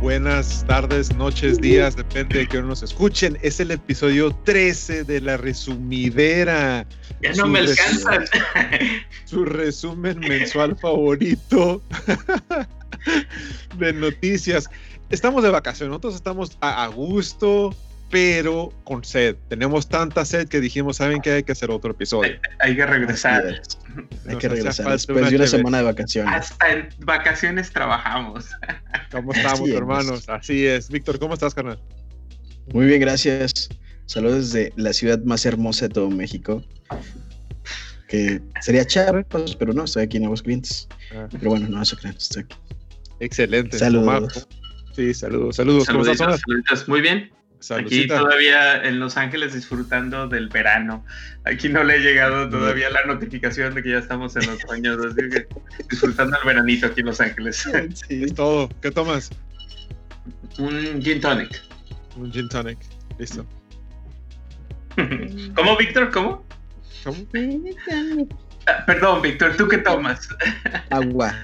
buenas tardes, noches, días, depende de que nos escuchen. Es el episodio 13 de la resumidera. Ya no me alcanzan. Su resumen mensual favorito de noticias. Estamos de vacaciones, nosotros estamos a, gusto, pero con sed. Tenemos tanta sed que dijimos, ¿saben que Hay que hacer otro episodio. Hay, que regresar. Hay que regresar después de una semana de vacaciones. Hasta en vacaciones trabajamos. ¿Cómo estamos, hermanos? Así es. Víctor, ¿cómo estás, carnal? Muy bien, gracias. Saludos desde la ciudad más hermosa de todo México. Que sería Chiapas, pero no, estoy aquí en Aguascalientes. Ah. Pero bueno, no, eso creen, estoy aquí. Excelente. Saludos. Sí, saludos, saludos. ¿Cómo estás, Muy bien. Aquí todavía en Los Ángeles disfrutando del verano. Aquí no le ha llegado todavía la notificación de que ya estamos en los años, disfrutando el veranito aquí en Los Ángeles. Sí, es todo. ¿Qué tomas? Un gin tonic. Un gin tonic. Listo. ¿Cómo, Víctor? ¿Cómo? ¿Cómo? Ah, perdón, Víctor, ¿tú qué tomas? Agua.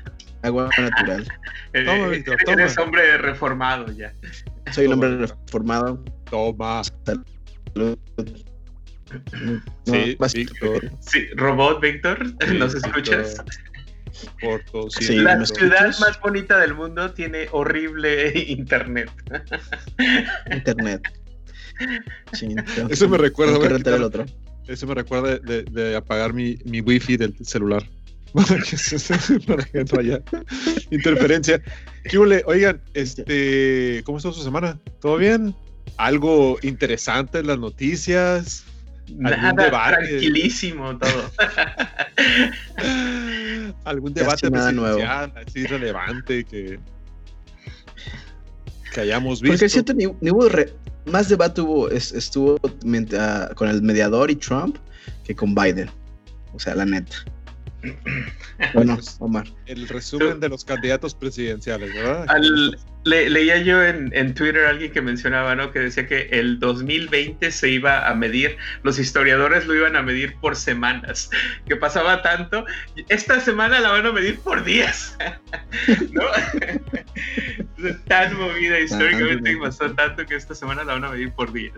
Agua natural. Toma, Víctor, toma. Eres hombre reformado ya. Soy un hombre reformado. Toma. sí, Víctor. Sí, robot, Víctor, ¿nos escuchas? sí, la ciudad más bonita del mundo tiene horrible internet. Internet. Eso me recuerda. el otro. Eso me recuerda de, apagar mi, mi wifi del celular. para que no haya interferencia. Oigan, este, ¿cómo estuvo su semana? ¿Todo bien? ¿Algo interesante en las noticias? Nada, tranquilísimo todo. ¿Algún debate presidencial así relevante que, que hayamos visto? Porque cierto, ni, hubo más debate hubo, estuvo con el mediador y Trump que con Biden. O sea, la neta. Bueno, pues, Omar. El resumen de los candidatos presidenciales, ¿verdad? leía yo en, Twitter a alguien que mencionaba, ¿no? Que decía que el 2020 se iba a medir, los historiadores lo iban a medir por semanas, que pasaba tanto. Esta semana la van a medir por días, ¿no? Tan movida históricamente y pasó tanto que esta semana la van a medir por días.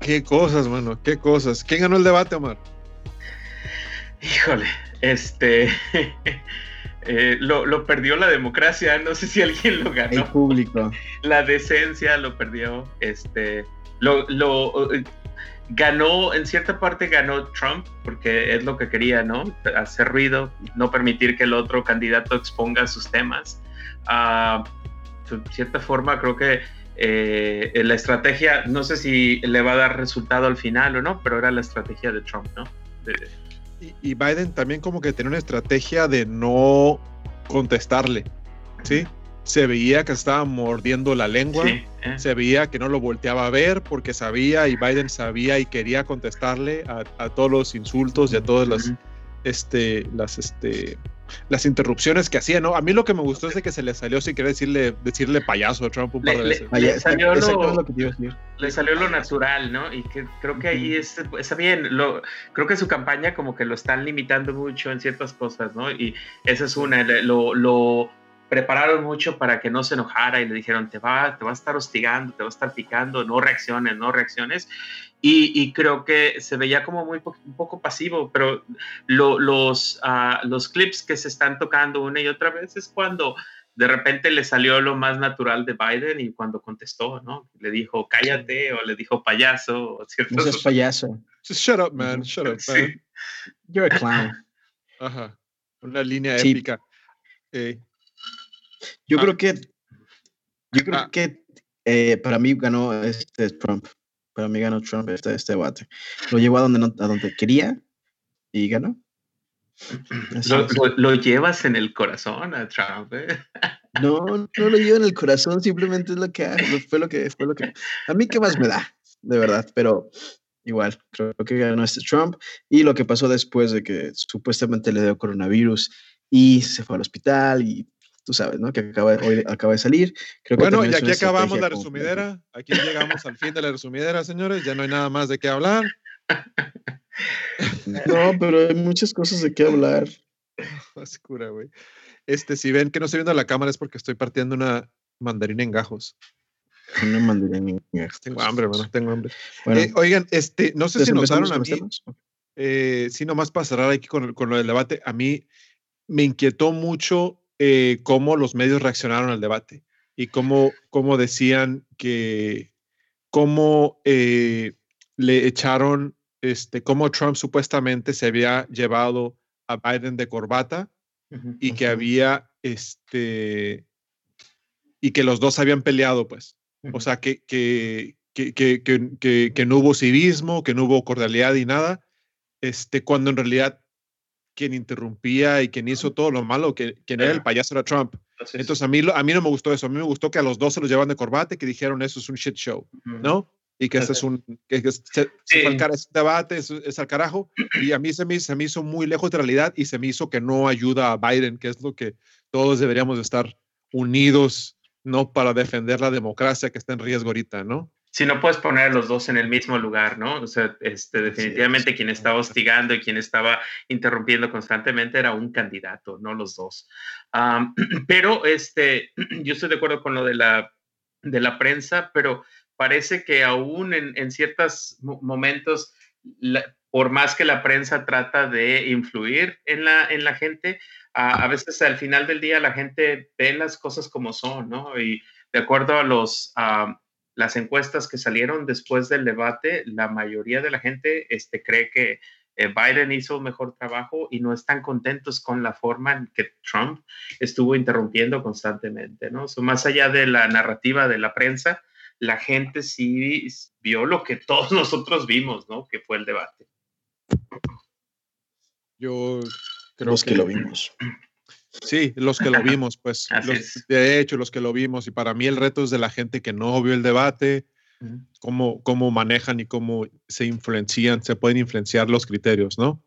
Qué cosas, mano, qué cosas. ¿Quién ganó el debate, Omar? Híjole, este. Eh, lo, perdió la democracia, no sé si alguien lo ganó. El público. La decencia lo perdió. Este. Lo, lo eh, ganó, en cierta parte ganó Trump, porque es lo que quería, ¿no? Hacer ruido, no permitir que el otro candidato exponga sus temas. Uh, de cierta forma, creo que eh, la estrategia, no sé si le va a dar resultado al final o no, pero era la estrategia de Trump, ¿no? Y, Biden también como que tenía una estrategia de no contestarle, ¿sí? Se veía que estaba mordiendo la lengua, eh. se veía que no lo volteaba a ver porque sabía y Biden sabía y quería contestarle a, todos los insultos y a todas las, este, las, este, las interrupciones que hacía, ¿no? A mí lo que me gustó es de que se le salió sin querer decirle, decirle payaso a Trump un par de veces. Le, salió, lo, natural, ¿no? Y que creo que ahí está bien. Lo, creo que su campaña como que lo están limitando mucho en ciertas cosas, ¿no? Y esa es una, lo, lo prepararon mucho para que no se enojara y le dijeron, te va, te va a estar hostigando, te va a estar picando, no reacciones, no reacciones. Y, creo que se veía como muy un poco pasivo, pero los, uh, los clips que se están tocando una y otra vez es cuando de repente le salió lo más natural de Biden y cuando contestó, ¿no? Le dijo cállate o le dijo payaso. O no seas payaso. shut up, man. Shut up, man. You're a clown. Ajá. Una línea épica. Yo creo ah. que, yo creo ah. que eh, para mí ganó este Trump. Para mí ganó Trump este, este debate. Lo llevó a donde, a donde quería y ganó. Lo, llevas en el corazón a Trump, ¿eh? No, no lo llevo en el corazón, simplemente es lo que fue lo que fue lo que a mí qué más me da, de verdad, pero igual creo que ganó este Trump y lo que pasó después de que supuestamente le dio coronavirus y se fue al hospital y tú sabes, ¿no? Que acaba, hoy acaba de salir. bueno, y aquí acabamos la resumidera. Aquí llegamos al fin de la resumidera, señores. Ya no hay nada más de qué hablar. No, pero hay muchas cosas de qué hablar. Oscura, güey. Este, si ven que no estoy viendo la cámara es porque estoy partiendo una mandarina en gajos. Una mandarina en gajos. Tengo hambre, hermano, tengo hambre. Eh, oigan, este, no sé si notaron a mí, eh, sí, nomás para cerrar aquí con, con, lo del debate, a mí me inquietó mucho eh, cómo los medios reaccionaron al debate y cómo, cómo decían que, cómo eh, le echaron, este, cómo Trump supuestamente se había llevado a Biden de corbata y que había, este, y que los dos habían peleado, pues. O sea, que, que, que, que, que, no hubo civismo, que no hubo cordialidad y nada, este, cuando en realidad quien interrumpía y quien hizo todo lo malo, que, quien era el payaso era Trump. Entonces a mí, a mí no me gustó eso, a mí me gustó que a los dos se los llevan de corbata y que dijeron eso es un shit show, ¿no? Y que este es un, que, se, debate, es, al carajo. Y a mí se me, se me hizo muy lejos de realidad y se me hizo que no ayuda a Biden, que es lo que todos deberíamos estar unidos, ¿no? Para defender la democracia que está en riesgo ahorita, ¿no? Si no puedes poner a los dos en el mismo lugar, ¿no? O sea, este, definitivamente quien estaba hostigando y quien estaba interrumpiendo constantemente era un candidato, no los dos. pero este, yo estoy de acuerdo con lo de la, de la prensa, pero parece que aún en, en ciertos momentos, por más que la prensa trata de influir en la, en la gente, a, veces al final del día la gente ve las cosas como son, ¿no? Y de acuerdo a los las encuestas que salieron después del debate, la mayoría de la gente este, cree que eh, Biden hizo un mejor trabajo y no están contentos con la forma en que Trump estuvo interrumpiendo constantemente, ¿no? más allá de la narrativa de la prensa, la gente sí vio lo que todos nosotros vimos, ¿no? Que fue el debate. Yo creo que, lo vimos. Sí, los que lo vimos, pues. de hecho, los que lo vimos. Y para mí el reto es de la gente que no vio el debate, cómo, cómo manejan y cómo se influencian, se pueden influenciar los criterios, ¿no?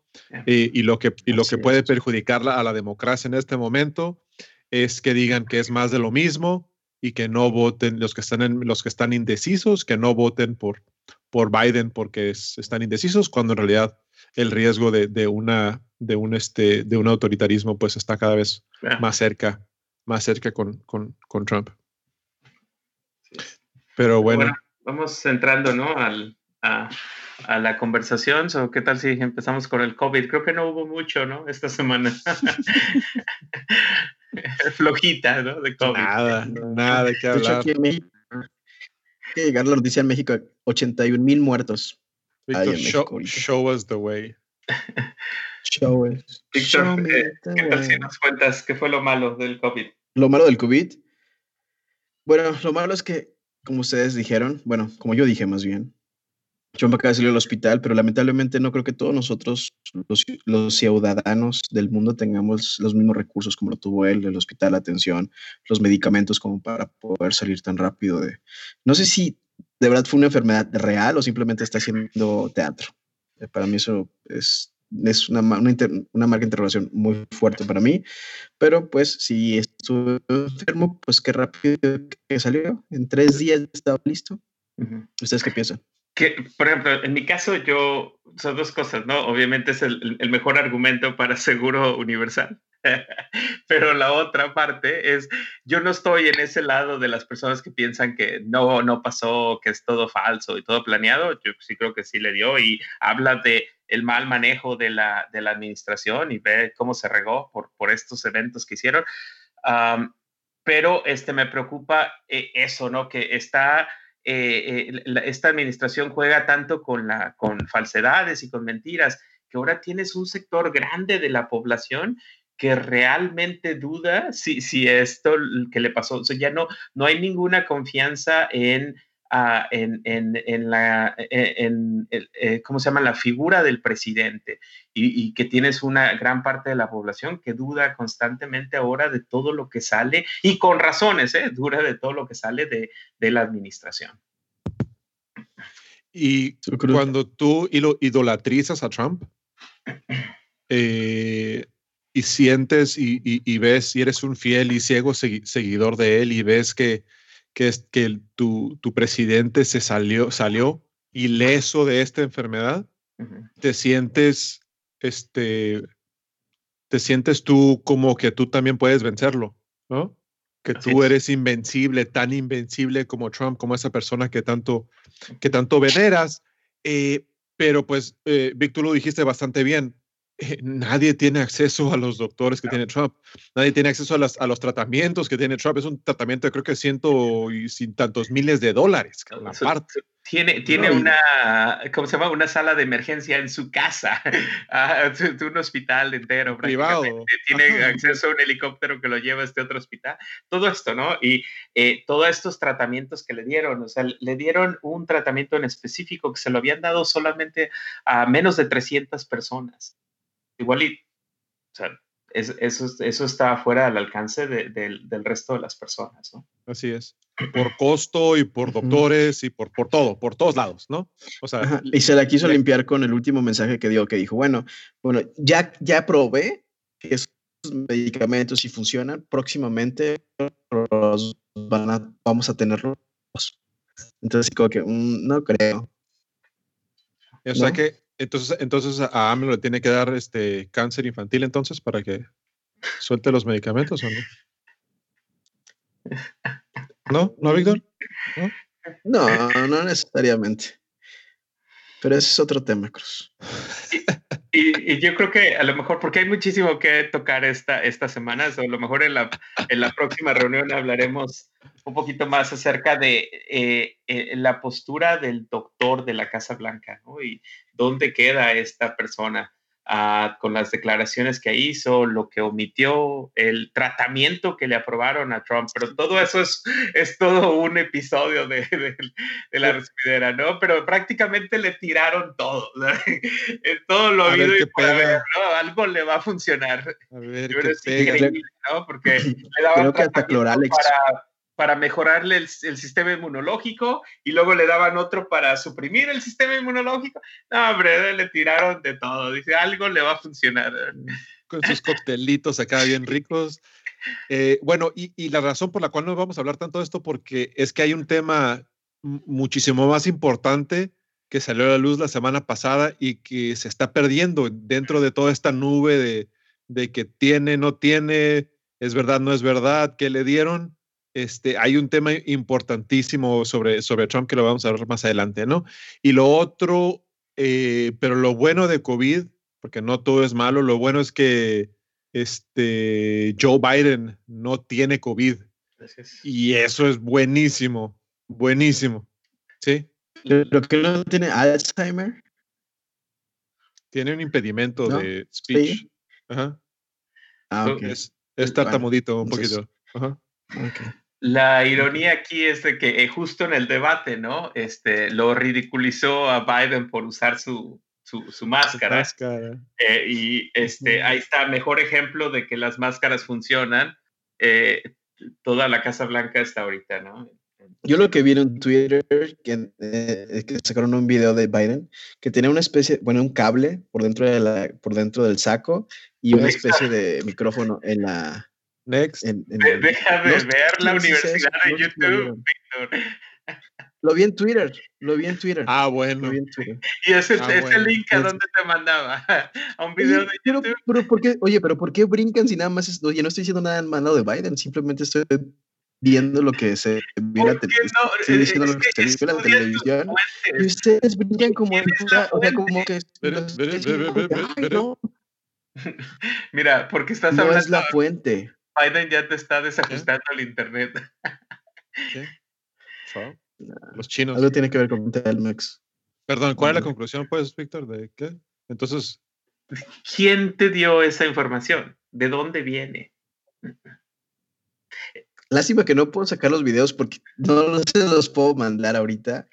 Y, lo que, y lo que puede perjudicar a la democracia en este momento es que digan que es más de lo mismo y que no voten los que están, en, los que están indecisos, que no voten por, por Biden porque están indecisos, cuando en realidad el riesgo de, de una de un, este, de un autoritarismo pues está cada vez más cerca, más cerca con, con, con Trump. Pero bueno. Vamos entrando, ¿no? Al, a, a, la conversación. So, ¿Qué tal si empezamos con el COVID? Creo que no hubo mucho, ¿no? Esta semana. Flojita, ¿no? De COVID. Nada, nada de qué hablar. De hecho, que llegar la noticia en México, 81 mil muertos. Víctor, show, show us the way. Show Víctor, eh, ¿qué tal si nos cuentas qué fue lo malo del COVID? Lo malo del COVID. Bueno, lo malo es que, como ustedes dijeron, bueno, como yo dije más bien, yo me acabo de salir del hospital, pero lamentablemente no creo que todos nosotros, los, ciudadanos del mundo, tengamos los mismos recursos como lo tuvo él, el hospital, la atención, los medicamentos como para poder salir tan rápido de... No sé si de verdad fue una enfermedad real o simplemente está haciendo teatro. Eh, para mí eso es es una, una, una, marca de interrogación muy fuerte para mí, pero pues si estuve enfermo, pues qué rápido que salió, en tres días estaba listo. ¿Ustedes qué piensan? Que, por ejemplo, en mi caso yo, son dos cosas, ¿no? Obviamente es el, el mejor argumento para seguro universal. Pero la otra parte es, yo no estoy en ese lado de las personas que piensan que no, no pasó, que es todo falso y todo planeado. Yo sí creo que sí le dio y habla de el mal manejo de la, de la administración y ve cómo se regó por, por estos eventos que hicieron. pero este, me preocupa eh, eso, ¿no? Que está... Eh, eh, esta administración juega tanto con, la, con falsedades y con mentiras que ahora tienes un sector grande de la población que realmente duda si, si esto que le pasó, o sea, ya no, no hay ninguna confianza en, ah, en, en, en, la, e, en, eh, ¿cómo se llama? La figura del presidente y, que tienes una gran parte de la población que duda constantemente ahora de todo lo que sale y con razones, ¿eh? Duda de todo lo que sale de, de la administración. Y cuando tú idolatrizas a Trump, eh, y sientes y, ves y eres un fiel y ciego seguidor de él y ves que, que, que tu, tu, presidente se salió, salió ileso de esta enfermedad, te sientes este, te sientes tú como que tú también puedes vencerlo, ¿no? Que tú eres invencible, tan invencible como Trump, como esa persona que tanto, que tanto veneras. Eh, pero pues, eh, Víctor, lo dijiste bastante bien. Eh, nadie tiene acceso a los doctores que tiene Trump, nadie tiene acceso a, a, los tratamientos que tiene Trump. Es un tratamiento de creo que ciento y sin tantos miles de dólares. Aparte. Tiene, tiene una, ¿cómo se llama? Una sala de emergencia en su casa, ah, un hospital entero. Privado. Tiene acceso a un helicóptero que lo lleva a este otro hospital. Todo esto, ¿no? Y eh, todos estos tratamientos que le dieron, o sea, le dieron un tratamiento en específico que se lo habían dado solamente a menos de 300 personas. Igual y, o sea, eso, eso está fuera del alcance del resto de las personas, ¿no? Así es. Por costo y por doctores y por, por todo, por todos lados, ¿no? O sea, y se la quiso limpiar con el último mensaje que dio, que dijo, bueno, bueno, ya, ya probé que esos medicamentos si funcionan, próximamente van a, vamos a tenerlos. Entonces, como que mm, no creo. O sea que entonces, entonces a AMLO le tiene que dar este cáncer infantil entonces para que suelte los medicamentos o no? ¿No? ¿No, Víctor? ¿No? No, necesariamente. Pero ese es otro tema, Cruz. Y, yo creo que a lo mejor, porque hay muchísimo que tocar esta, esta semana, o a lo mejor en la, en la próxima reunión hablaremos un poquito más acerca de eh, eh, la postura del doctor de la Casa Blanca, ¿no? Y dónde queda esta persona ah, con las declaraciones que hizo, lo que omitió, el tratamiento que le aprobaron a Trump, pero todo eso es, es todo un episodio de, de, la respidera, ¿no? Pero prácticamente le tiraron todo, todo lo habido y ¿no? Algo le va a funcionar. A ver, qué ¿no? Porque le daban Creo que para para mejorarle el, sistema inmunológico y luego le daban otro para suprimir el sistema inmunológico. No, hombre, le tiraron de todo. Dice, algo le va a funcionar. Con sus coctelitos acá bien ricos. Eh, bueno, y, y, la razón por la cual no vamos a hablar tanto de esto, porque es que hay un tema muchísimo más importante que salió a la luz la semana pasada y que se está perdiendo dentro de toda esta nube de, de que tiene, no tiene, es verdad, no es verdad, que le dieron este, hay un tema importantísimo sobre, sobre Trump que lo vamos a ver más adelante, ¿no? Y lo otro, eh, pero lo bueno de COVID, porque no todo es malo, lo bueno es que este, Joe Biden no tiene COVID. Y eso es buenísimo, buenísimo. ¿Sí? ¿Lo que no tiene Alzheimer? Tiene un impedimento de speech. Ajá. Ah, ok. Es, tartamudito un poquito. Ajá. Okay. La ironía aquí es de que eh, justo en el debate, ¿no? Este, lo ridiculizó a Biden por usar su, su, máscara. Eh, y este, ahí está, mejor ejemplo de que las máscaras funcionan. Eh, toda la Casa Blanca está ahorita, ¿no? Yo lo que vi en Twitter, que, que sacaron un video de Biden, que tenía una especie, bueno, un cable por dentro, de la, por dentro del saco y una especie de micrófono en la, Next. Deja de ver la universidad de YouTube, Víctor. Lo vi en Twitter, lo vi en Twitter. Ah, bueno. Y ese, ah, ese link a dónde te mandaba, a un video de YouTube. Pero, ¿por qué, oye, pero ¿por qué brincan si nada más, es, oye, no estoy diciendo nada en mano de Biden, simplemente estoy viendo lo que se ve en la televisión. No, estoy diciendo lo que se ve en la televisión. Y ustedes brincan como, o sea, como que... Mira, porque estás no hablando... es la fuente. Biden ya te está desajustando el internet. ¿Sí? Los chinos. Algo tiene que ver con Telmex. Perdón, ¿cuál es la conclusión, pues, Víctor? ¿De qué? Entonces. ¿Quién te dio esa información? ¿De dónde viene? Lástima que no puedo sacar los videos porque no se los puedo mandar ahorita,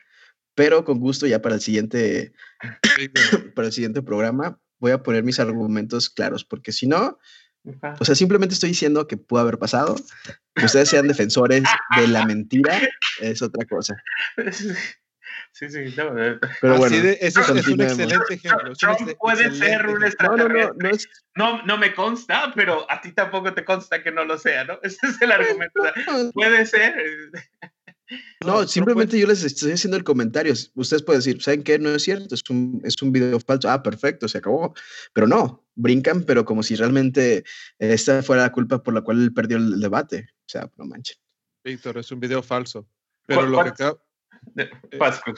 pero con gusto ya para el siguiente, para el siguiente programa voy a poner mis argumentos claros, porque si no, o sea, simplemente estoy diciendo que pudo haber pasado. Que ustedes sean defensores de la mentira es otra cosa. Sí, sí, no, eh, pero bueno, ese es, un excelente ejemplo. puede ser un extraterrestre. No, no, no, no, me consta, pero a ti tampoco te consta que no lo sea, ¿no? Ese es el argumento. puede ser. No, simplemente yo les estoy haciendo el comentario. Ustedes pueden decir, ¿saben qué? No es cierto, es un, es un video falso. Ah, perfecto, se acabó. Pero no, brincan, pero como si realmente esta fuera la culpa por la cual él perdió el debate. O sea, no manchen. Víctor, es un video falso. Pero lo que acaba... Eh,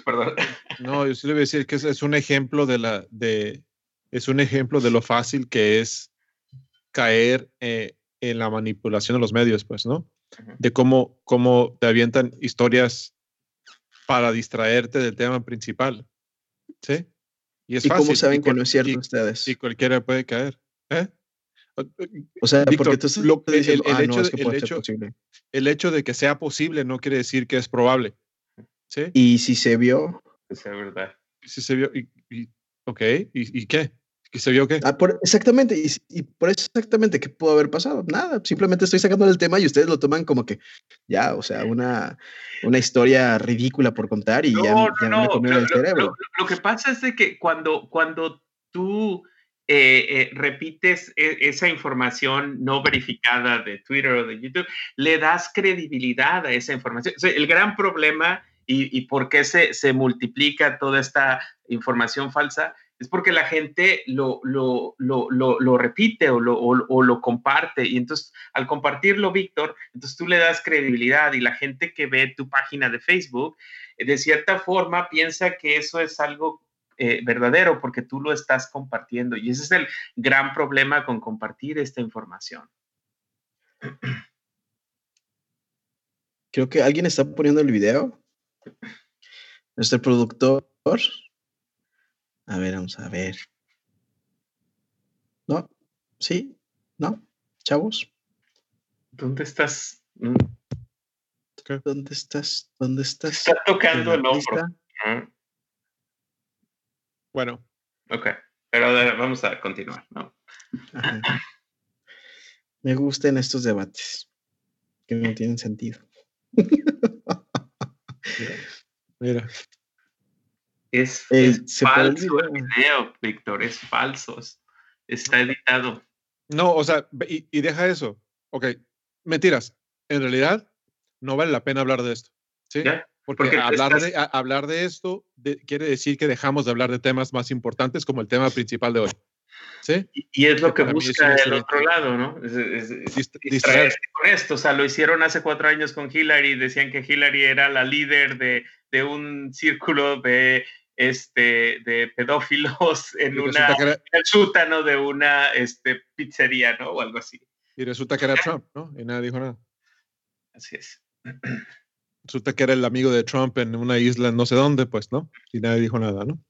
perdón. No, yo sí le voy a decir que es, un ejemplo de la de es un ejemplo de lo fácil que es caer eh, en la manipulación de los medios, pues, ¿no? De cómo, cómo te avientan historias para distraerte del tema principal. ¿Sí? Y es cómo saben que no es cierto ustedes? Y cualquiera puede caer. ¿eh? O sea, porque tú lo, el, el, ah, hecho, el, hecho, el hecho de que sea posible no quiere decir que es probable. ¿Sí? Y si se vio. Es verdad. Si se vio. Y, y ok, ¿Y, ¿y qué? ¿Y se vio qué? Ah, por, exactamente, y, por eso exactamente, ¿qué pudo haber pasado? Nada, simplemente estoy sacando el tema y ustedes lo toman como que, ya, o sea, una, una historia ridícula por contar y ya, ya no, me el cerebro. Lo, que pasa es de que cuando, cuando tú eh, eh, repites e, esa información no verificada de Twitter o de YouTube, le das credibilidad a esa información. el gran problema y, y por qué se, se multiplica toda esta información falsa es porque la gente lo, lo, lo, lo repite o, o lo, comparte. Y entonces, al compartirlo, Víctor, entonces tú le das credibilidad y la gente que ve tu página de Facebook, eh, de cierta forma, piensa que eso es algo eh, verdadero porque tú lo estás compartiendo. Y ese es el gran problema con compartir esta información. Creo que alguien está poniendo el video. Nuestro productor. A ver, vamos a ver. ¿No? ¿Sí? ¿No? ¿Chavos? ¿Dónde estás? Mm. ¿Dónde estás? ¿Dónde estás? Está tocando el hombro. Bueno. Ok, pero vamos a continuar, ¿no? Me gustan estos debates que no tienen sentido. mira. Es, eh, falso el video, Víctor, es falso. Está editado. No, o sea, y, deja eso. Ok, mentiras. En realidad, no vale la pena hablar de esto. ¿sí? Porque, hablar, de, hablar de esto quiere decir que dejamos de hablar de temas más importantes como el tema principal de hoy. ¿Sí? Y, es lo que, busca el otro lado, ¿no? distraerse con esto. O sea, lo hicieron hace cuatro años con Hillary. Decían que Hillary era la líder de, de un círculo de este, de pedófilos en, una, el sótano de una este, pizzería, ¿no? O algo así. Y resulta que era Trump, ¿no? Y nadie dijo nada. Así es. Resulta que era el amigo de Trump en una isla no sé dónde, pues, ¿no? Y nadie dijo nada, ¿no?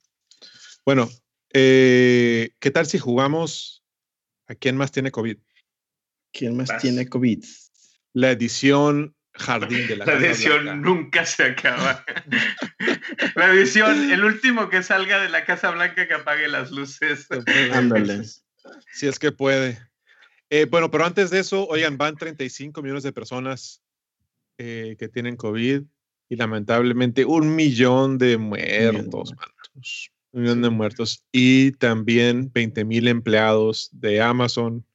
Bueno, eh, ¿qué tal si jugamos a quién más tiene COVID? ¿Quién más tiene COVID? La edición Jardín de la, la edición nunca se acaba. la edición, el último que salga de la Casa Blanca que apague las luces. Ándale. Si es que puede. Eh, bueno, pero antes de eso, oigan, van 35 millones de personas eh, que tienen COVID y lamentablemente un millón de muertos, Un millón de muertos. Y también 20 mil empleados de Amazon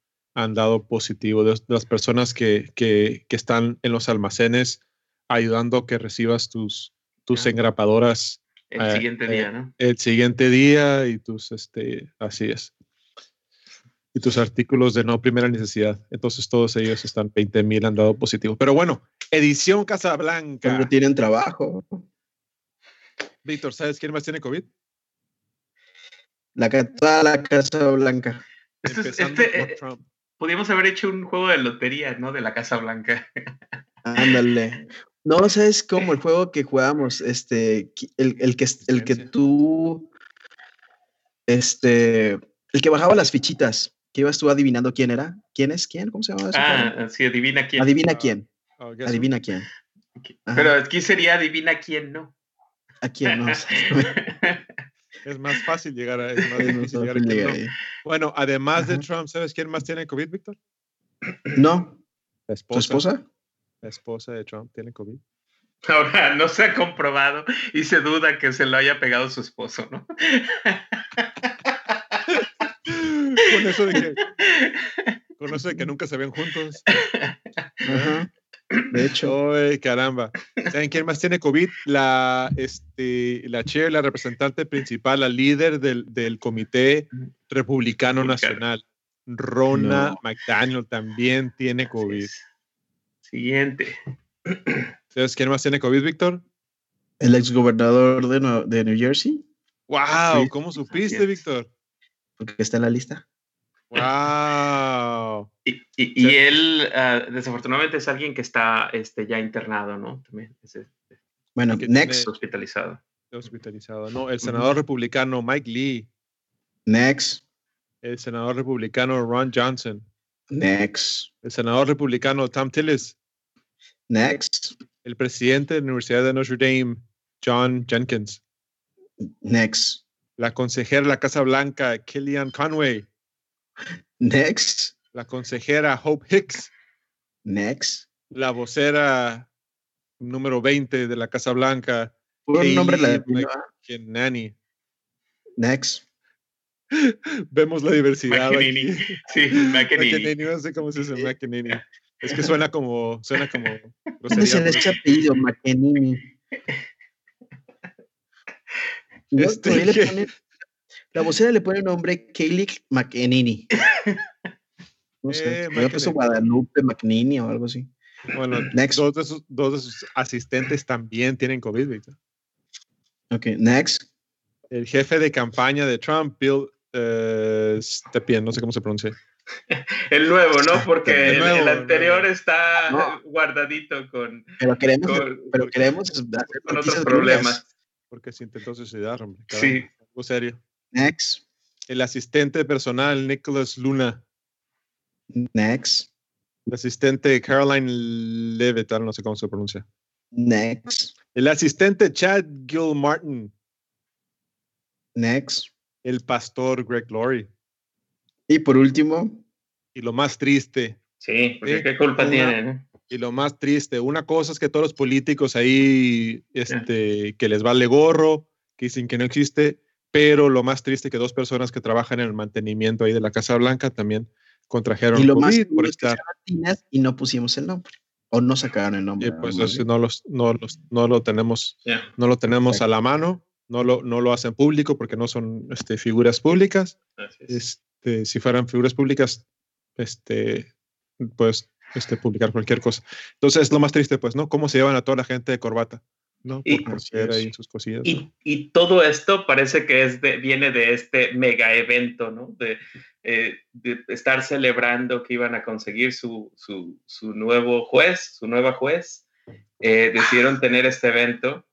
han dado positivo, de, las personas que, que, que, están en los almacenes ayudando a que recibas tus, tus engrapadoras. El eh, siguiente día, eh, ¿no? El siguiente día y tus, este, así es. Y tus artículos de no primera necesidad. Entonces todos ellos están, 20 mil han dado positivo. Pero bueno, edición Casablanca. No tienen trabajo. Víctor, ¿sabes quién más tiene COVID? La, toda la Casa Blanca. Este, eh, Podríamos haber hecho un juego de lotería, ¿no? De la Casa Blanca. Ándale. No, ¿sabes cómo? El juego que jugamos, este, el, el que, el que tú, este, el que bajaba las fichitas, que ibas tú adivinando quién era. ¿Quién es quién? ¿Cómo se llama eso? Ah, sí, adivina quién. Adivina quién. Oh, adivina quién. Pero aquí sería adivina quién no. ¿A quién no? es más fácil llegar a, es Bueno, además de Trump, ¿sabes quién más tiene COVID, Víctor? No. ¿La esposa? La esposa de Trump tiene COVID. Ahora, no se ha comprobado y se duda que se lo haya pegado su esposo, ¿no? con eso de que, con eso de que nunca se ven juntos. De hecho. Ay, caramba. ¿Saben quién más tiene COVID? La, este, la chair, la representante principal, la líder del, del Comité Republicano Nacional, Rona McDaniel, también tiene COVID. Siguiente. ¿Sabes quién más tiene COVID, Víctor? El exgobernador de, de New Jersey. ¡Wow! ¿Cómo supiste, Víctor? Porque está en la lista. ¡Wow! Y, y, él, ah, desafortunadamente, es alguien que está este, ya internado, ¿no? También. Este, bueno, next. Hospitalizado. Hospitalizado. No, el senador republicano Mike Lee. Next. El senador republicano Ron Johnson. Next. El senador republicano Tom Tillis. Next. El presidente de la Universidad de Notre Dame, John Jenkins. Next. La consejera de la Casa Blanca, Kellyanne Conway. Next. La consejera Hope Hicks. Next. La vocera número 20 de la Casa Blanca. Un nombre Nanny. Next. Vemos la diversidad. McEnany. Sí, McEnany. No sé cómo se dice McEnany. Es que suena como. Suena como. Es el este apellido, McEnany. Este, la vocera le pone el nombre Kaylee McEnany. No sé, eh, puesto Guadalupe McNini o algo así. Bueno, next. Dos, de sus, dos de sus asistentes también tienen COVID, Víctor. Ok, next. El jefe de campaña de Trump, Bill uh, Stepien, no sé cómo se pronuncia. El nuevo, ¿no? Porque el, anterior está guardadito con. Pero queremos, pero queremos con otros problemas. Porque se intentó suicidar, hombre. Sí. Algo serio. Next. El asistente personal, Nicholas Luna. Next. El asistente Caroline Levitt, no sé cómo se pronuncia. Next. El asistente Chad Gilmartin. Next. El pastor Greg Laurie. Y por último. Y lo más triste. Sí, porque qué culpa tienen. Y lo más triste, una cosa es que todos los políticos ahí, este, que les vale gorro, que dicen que no existe, pero lo más triste que dos personas que trabajan en el mantenimiento ahí de la Casa Blanca también contrajeron y lo más por estar. y no pusimos el nombre o no sacaron el nombre. pues no, los, no, los, no lo tenemos, no lo tenemos a la mano, no lo, no lo hacen público porque no son este, figuras públicas. Este, si fueran figuras públicas, este, pues este, publicar cualquier cosa. Entonces es lo más triste, pues, ¿no? Cómo se llevan a toda la gente de corbata. ¿No? y, ahí sus cosillas, y, y, todo esto parece que es de, viene de este mega evento, ¿no? De, eh, de, estar celebrando que iban a conseguir su, su, su nuevo juez, su nueva juez. Eh, decidieron tener este evento.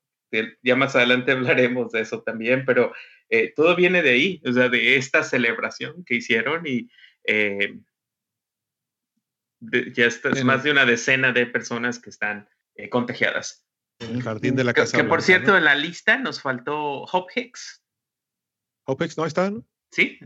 Ya más adelante hablaremos de eso también, pero eh, todo viene de ahí, o sea, de esta celebración que hicieron y ya es más de una decena de personas que están eh, contagiadas. El jardín de la casa. Que, por cierto, en la lista nos faltó Hope Hicks. ¿Hope Hicks no está? ¿no? Sí.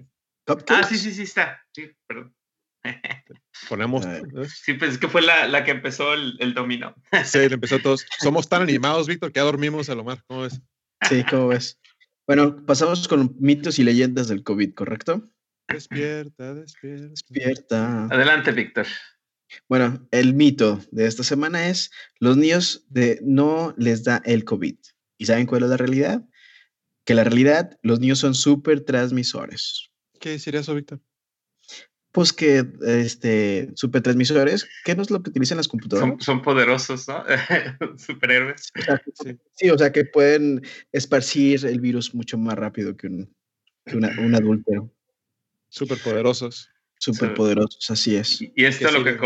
Ah, sí, sí, sí está. Sí, perdón. Ponemos. Sí, pues es que fue la, la que empezó el, el, dominó. Sí, empezó todos. Somos tan animados, Víctor, que ya dormimos a lo más. ¿Cómo ves? Sí, ¿cómo ves? Bueno, pasamos con mitos y leyendas del COVID, ¿correcto? Despierta, despierta. Despierta. Adelante, Víctor. Bueno, el mito de esta semana es, los niños de, no les da el COVID. ¿Y saben cuál es la realidad? Que la realidad, los niños son súper transmisores. ¿Qué sería eso, Víctor? Pues que, este, super transmisores, ¿qué no es lo que utilizan las computadoras? Son, poderosos, ¿no? Superhéroes. sí. o sea, que pueden esparcir el virus mucho más rápido que un, que un adulto. Súper poderosos. Súper poderosos, así es. Y esto lo que,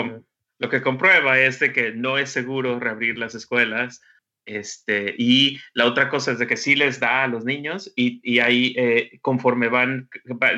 lo que comprueba es de que no es seguro reabrir las escuelas. Este, y la otra cosa es de que sí les da a los niños y, y ahí eh, conforme van,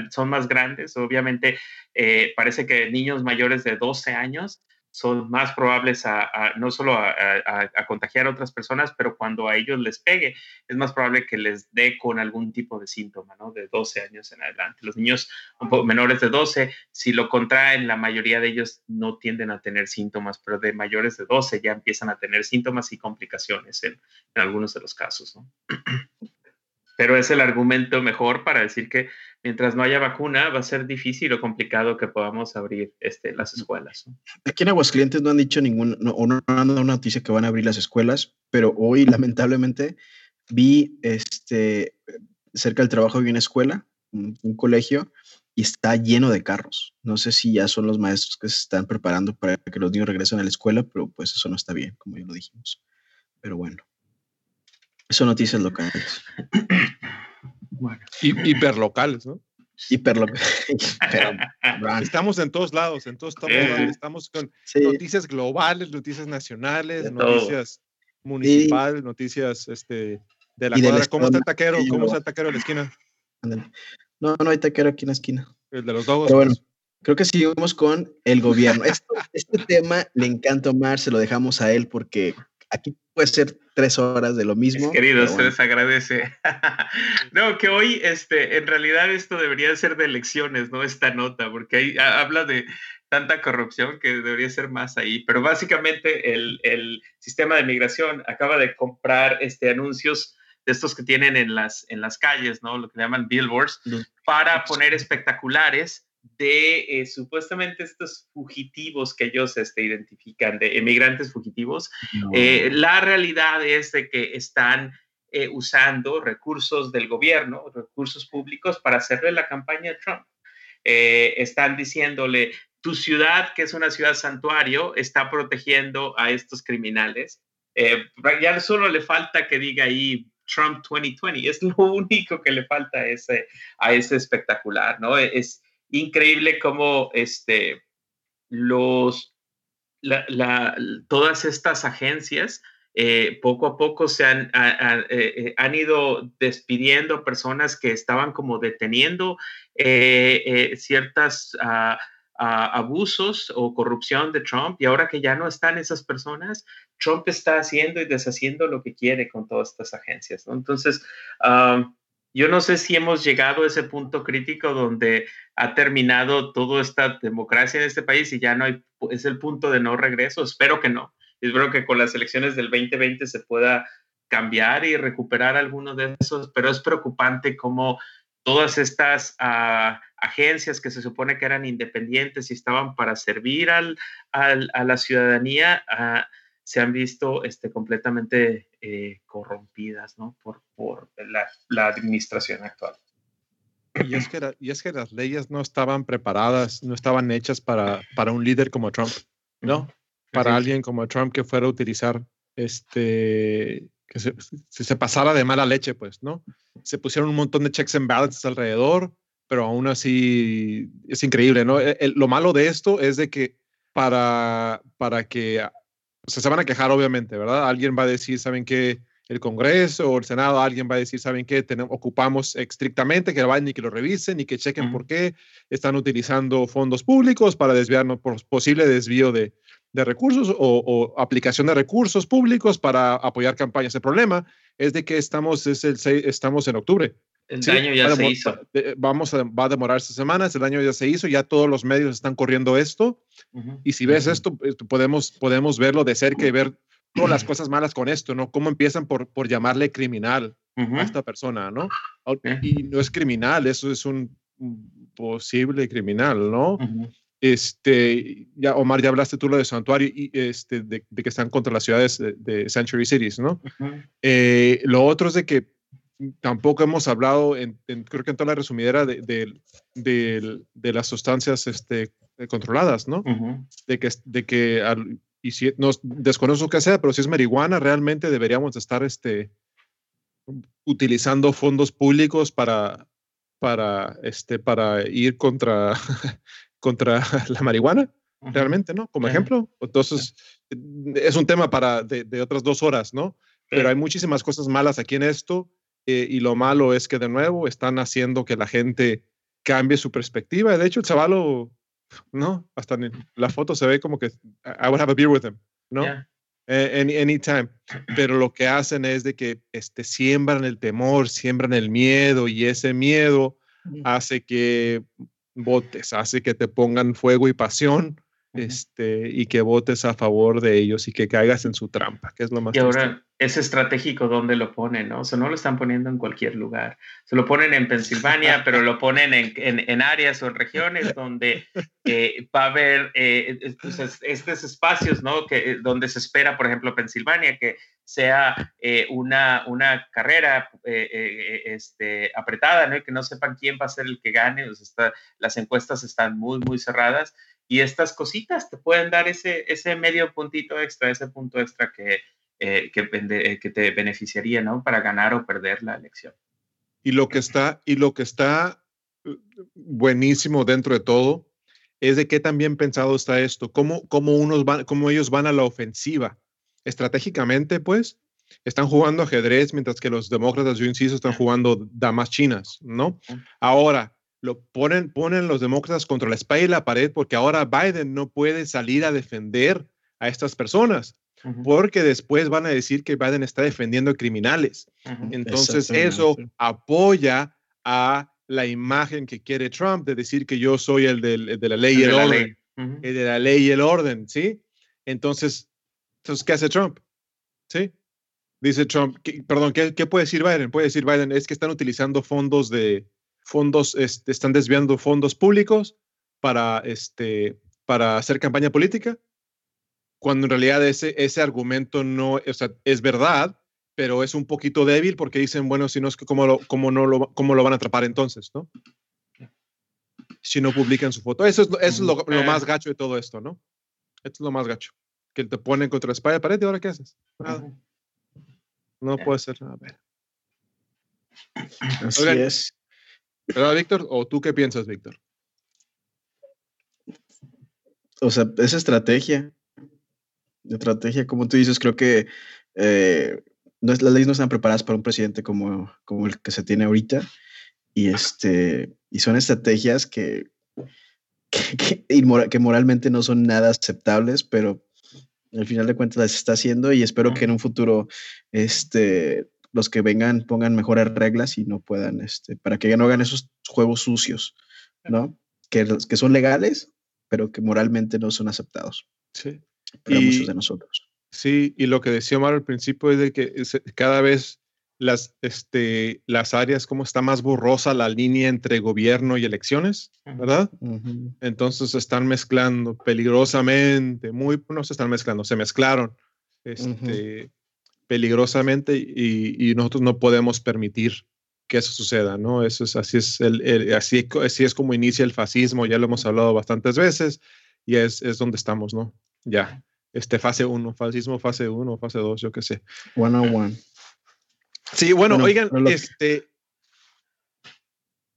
son más grandes, obviamente eh, parece que niños mayores de 12 años son más probables a, no solo a, contagiar a otras personas, pero cuando a ellos les pegue, es más probable que les dé con algún tipo de síntoma, ¿no? De 12 años en adelante. Los niños un poco menores de 12, si lo contraen, la mayoría de ellos no tienden a tener síntomas, pero de mayores de 12 ya empiezan a tener síntomas y complicaciones en, algunos de los casos, ¿no? pero es el argumento mejor para decir que mientras no haya vacuna va a ser difícil o complicado que podamos abrir este, las escuelas. Aquí en Aguascalientes no han dicho ningún, no, o no han dado una noticia que van a abrir las escuelas, pero hoy lamentablemente vi este, cerca del trabajo de una escuela, un, colegio, y está lleno de carros. No sé si ya son los maestros que se están preparando para que los niños regresen a la escuela, pero pues eso no está bien, como ya lo dijimos. Pero bueno. Son noticias locales. Bueno. hiperlocales, ¿no? Hiperlocales. estamos en todos lados, en todos estamos, estamos con noticias globales, noticias nacionales, noticias municipales, noticias este, de la cuadra. ¿Cómo está el taquero? ¿Cómo está el taquero en la esquina? No, no hay taquero aquí en la esquina. El de los dogos. Pero bueno, pues. creo que seguimos con el gobierno. este tema le encanta a Omar, se lo dejamos a él porque aquí puede ser tres horas de lo mismo. querido, se les agradece. no, que hoy, este, en realidad esto debería ser de elecciones, ¿no? Esta nota, porque ahí habla de tanta corrupción que debería ser más ahí. Pero básicamente el, el sistema de migración acaba de comprar este, anuncios de estos que tienen en las, en las calles, ¿no? Lo que llaman billboards, para poner espectaculares de eh, supuestamente estos fugitivos que ellos este, identifican, de emigrantes fugitivos. Eh, la realidad es de que están eh, usando recursos del gobierno, recursos públicos para hacerle la campaña a Trump. están diciéndole, tu ciudad, que es una ciudad santuario, está protegiendo a estos criminales. ya solo le falta que diga ahí Trump 2020. Es lo único que le falta a ese, a ese espectacular, ¿no? Es, increíble cómo este, los, todas estas agencias eh, poco a poco se han, eh, eh, han, ido despidiendo personas que estaban como deteniendo ciertos ah, ah, abusos o corrupción de Trump y ahora que ya no están esas personas, Trump está haciendo y deshaciendo lo que quiere con todas estas agencias. Entonces, ah, yo no sé si hemos llegado a ese punto crítico donde ha terminado toda esta democracia en este país y ya no hay, es el punto de no regreso. Espero que no. Espero que con las elecciones del 2020 se pueda cambiar y recuperar alguno de esos, pero es preocupante cómo todas estas ah, agencias que se supone que eran independientes y estaban para servir al, a la ciudadanía, uh, se han visto este, completamente eh, corrompidas ¿no? por, por la, la, administración actual. Y es, que y es que las leyes no estaban preparadas, no estaban hechas para, para un líder como Trump, ¿no? Para alguien como Trump que fuera a utilizar este, que se, se, pasara de mala leche, pues, ¿no? Se pusieron un montón de checks and balances alrededor, pero aún así es increíble, ¿no? E, lo malo de esto es de que para, para que se van a quejar, obviamente, ¿verdad? Alguien va a decir, ¿saben qué? El Congreso o el Senado, alguien va a decir, ¿saben qué? Tenemos, ocupamos estrictamente que vayan y que lo revisen y que chequen por qué están utilizando fondos públicos para desviarnos por posible desvío de, de recursos o, aplicación de recursos públicos para apoyar campañas. El problema es de que estamos, es el, estamos en octubre el daño ya se hizo. Vamos a, va a demorarse semanas, el daño ya se hizo, ya todos los medios están corriendo esto. Y si ves esto, eh, podemos, podemos verlo de cerca y ver todas las cosas malas con esto, ¿no? Cómo empiezan por, por llamarle criminal a esta persona, ¿no? Y no es criminal, eso es un posible criminal, ¿no? Este, ya Omar, ya hablaste tú lo de santuario y este, de, que están contra las ciudades de, de Century Cities, ¿no? Eh, lo otro es de que tampoco hemos hablado, en, creo que en toda la resumidera, de, de, las sustancias este, controladas, ¿no? De que, de que y si, no, desconozco qué sea, pero si es marihuana, realmente deberíamos estar este, utilizando fondos públicos para, para, este, para ir contra, contra la marihuana, realmente, ¿no? Como ejemplo. Entonces, es un tema para de, de otras dos horas, ¿no? Pero hay muchísimas cosas malas aquí en esto eh, y lo malo es que de nuevo están haciendo que la gente cambie su perspectiva. De hecho, el chavalo, ¿no? Hasta en la foto se ve como que I would have a beer with him, ¿no? Eh, anytime. Pero lo que hacen es de que este, siembran el temor, siembran el miedo y ese miedo hace que votes, hace que te pongan fuego y pasión este, y que votes a favor de ellos y que caigas en su trampa, que es lo más. Y ahora es estratégico dónde lo ponen, ¿no? O sea, no lo están poniendo en cualquier lugar. Se lo ponen en Pensilvania, pero lo ponen en, en, áreas o regiones donde eh, va a haber eh, pues, estos espacios, ¿no? Que, eh, donde se espera, por ejemplo, Pensilvania, que sea una, una carrera este, apretada, ¿no? Y que no sepan quién va a ser el que gane. O sea, las encuestas están muy, muy cerradas y estas cositas te pueden dar ese, ese medio puntito extra, ese punto extra que, eh, que, eh, que, te beneficiaría, ¿no? Para ganar o perder la elección. Y lo que está, y lo que está uh, buenísimo dentro de todo es de qué tan bien pensado está esto, cómo, cómo, unos van, cómo ellos van a la ofensiva. Estratégicamente, pues, están jugando ajedrez, mientras que los demócratas, yo insisto, están jugando damas chinas, ¿no? Ahora, lo ponen, ponen los demócratas contra la espalda y la pared porque ahora Biden no puede salir a defender a estas personas. Porque después van a decir que Biden está defendiendo criminales. Entonces eso apoya a la imagen que quiere Trump de decir que yo soy el, de la ley y el, orden. El de la ley y el orden, ¿sí? Entonces, entonces ¿qué hace Trump? ¿Sí? Dice Trump, perdón, ¿qué, ¿qué, puede decir Biden? Puede decir Biden, es que están utilizando fondos de, fondos, este, están desviando fondos públicos para, este, para hacer campaña política, cuando en realidad ese, ese argumento no, o sea, es verdad, pero es un poquito débil porque dicen, bueno, si no es que cómo lo, cómo no lo, cómo lo van a atrapar entonces, ¿no? Si no publican su foto. Eso es, eso es lo, lo, más gacho de todo esto, ¿no? Esto es lo más gacho. Que te ponen contra la espalda de pared y ahora qué haces? Nada. No puede ser nada. Así es. ¿Verdad, Víctor? ¿O tú qué piensas, Víctor? O sea, es estrategia. Estrategia, como tú dices, creo que eh, las leyes no están preparadas para un presidente como, como el que se tiene ahorita. Y, este, y son estrategias que, que, que, moralmente no son nada aceptables, pero al final de cuentas las está haciendo y espero que en un futuro este, los que vengan pongan mejores reglas y no puedan, este, para que ya no hagan esos juegos sucios, ¿no? Que, que son legales, pero que moralmente no son aceptados. Sí. Para muchos de nosotros. Sí, y lo que decía Omar al principio es de que cada vez las, este, las áreas, como está más borrosa la línea entre gobierno y elecciones, ¿verdad? Entonces se están mezclando peligrosamente, muy, no se están mezclando, se mezclaron. Este, peligrosamente y, nosotros no podemos permitir que eso suceda, ¿no? Eso es, así, es el, así, así es como inicia el fascismo, ya lo hemos hablado bastantes veces y es, es donde estamos, ¿no? Ya, este fase 1, fascismo fase 1, fase 2, yo qué sé. One on one. Sí, bueno, oigan, este...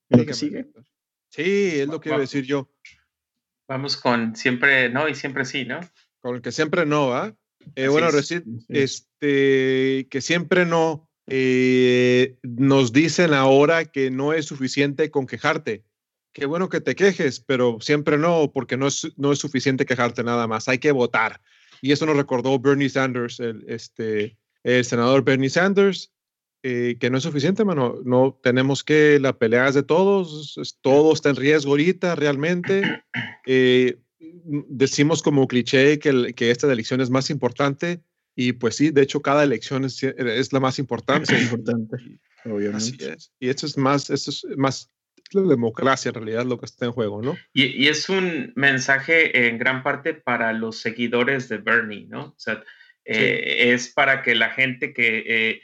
¿Lo que sigue? Sí, es lo que iba a decir yo. Vamos con siempre no y siempre sí, ¿no? Con el que siempre no, ¿ah? Eh, bueno, decir, este, que siempre no eh, nos dicen ahora que no es suficiente con quejarte. Qué bueno que te quejes, pero siempre no, porque no es, no es suficiente quejarte nada más. Hay que votar. Y eso nos recordó Bernie Sanders, el, este, el senador Bernie Sanders, eh, que no es suficiente, mano. No tenemos que la pelea es de todos, todo está en riesgo ahorita, realmente. decimos como cliché que, que, esta elección es más importante y pues sí, de hecho cada elección es, es la más importante. Es importante, obviamente. Y esto es más, esto es más la democracia en realidad lo que está en juego, ¿no? Y, y, es un mensaje en gran parte para los seguidores de Bernie, ¿no? O sea, eh, es para que la gente que eh,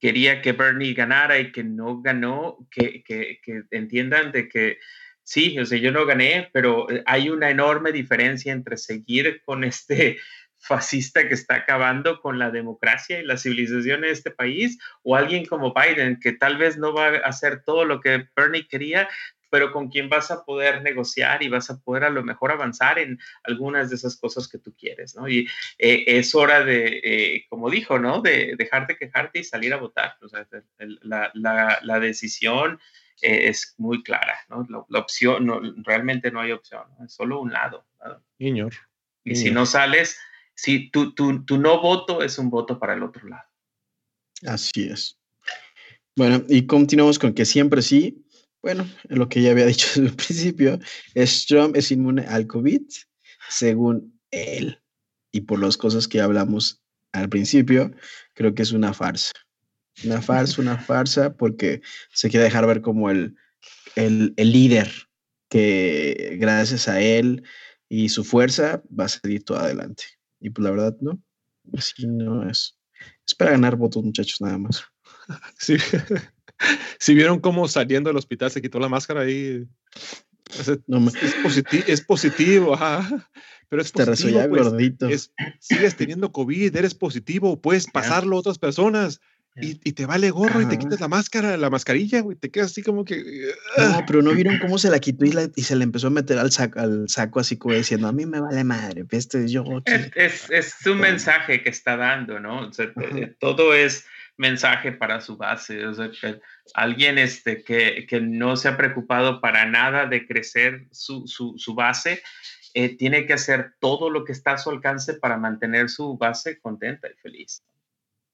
quería que Bernie ganara y que no ganó, que, que, que entiendan de que sí, o sea, yo no gané, pero eh, hay una enorme diferencia entre seguir con este fascista que está acabando con la democracia y la civilización de este país, o alguien como Biden, que tal vez no va a hacer todo lo que Bernie quería, pero con quien vas a poder negociar y vas a poder a lo mejor avanzar en algunas de esas cosas que tú quieres, ¿no? Y eh, es hora de, eh, como dijo, ¿no? De dejarte quejarte y salir a votar. O sea, la, la, la decisión eh, es muy clara, ¿no? La, opción, no, realmente no hay opción, es solo un lado. Señor. Y si no sales, si tu, tu, tu no voto es un voto para el otro lado. Así es. Bueno, y continuamos con que siempre sí. Bueno, lo que ya había dicho desde el principio, es Trump es inmune al COVID. según él. Y por las cosas que hablamos al principio, creo que es una farsa. Una farsa, una farsa, porque se quiere dejar ver como el, el, el líder que gracias a él y su fuerza va a salir todo adelante. Y pues la verdad, no. Así no es. Es para ganar votos, muchachos, nada más. Sí. si vieron cómo saliendo del hospital se quitó la máscara ahí. es, positivo, ajá. Pero es positivo, Te pues, gordito. sigues teniendo COVID, eres positivo, puedes pasarlo a otras personas. Y, te vale gorro y te quitas la máscara, la mascarilla, güey, te quedas así como que... No, pero no vieron cómo se la quitó y, se le empezó a meter al saco, al saco así como diciendo, a mí me vale madre, este yo... Es, es, un mensaje que está dando, ¿no? Eh, todo es mensaje para su base, o sea, que alguien este, que, que, no se ha preocupado para nada de crecer su, su, su base, eh, tiene que hacer todo lo que está a su alcance para mantener su base contenta y feliz.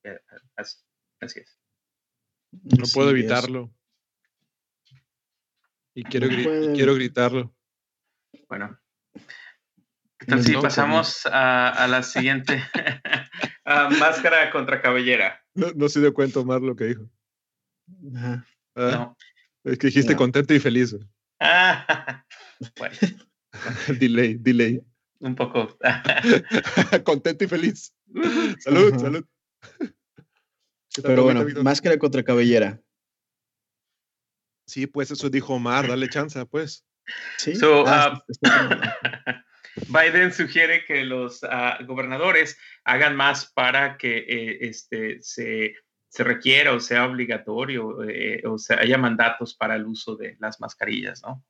Eh, Así es. No puedo evitarlo. Y quiero, quiero gritarlo. Bueno. Entonces, sí, pasamos a, la siguiente. máscara contra cabellera. No, se dio cuenta Omar lo que dijo. Ah, no. Es que dijiste contento y feliz. Ah, bueno. delay, delay. Un poco. contento y feliz. Salud, salud. Pero bueno, máscara contra cabellera. Sí, pues eso dijo Omar, dale chance, pues. Sí. Ah, ah, Biden sugiere que los ah, gobernadores hagan más para que eh, este, se, se, requiera o sea obligatorio eh, o sea, haya mandatos para el uso de las mascarillas, ¿no?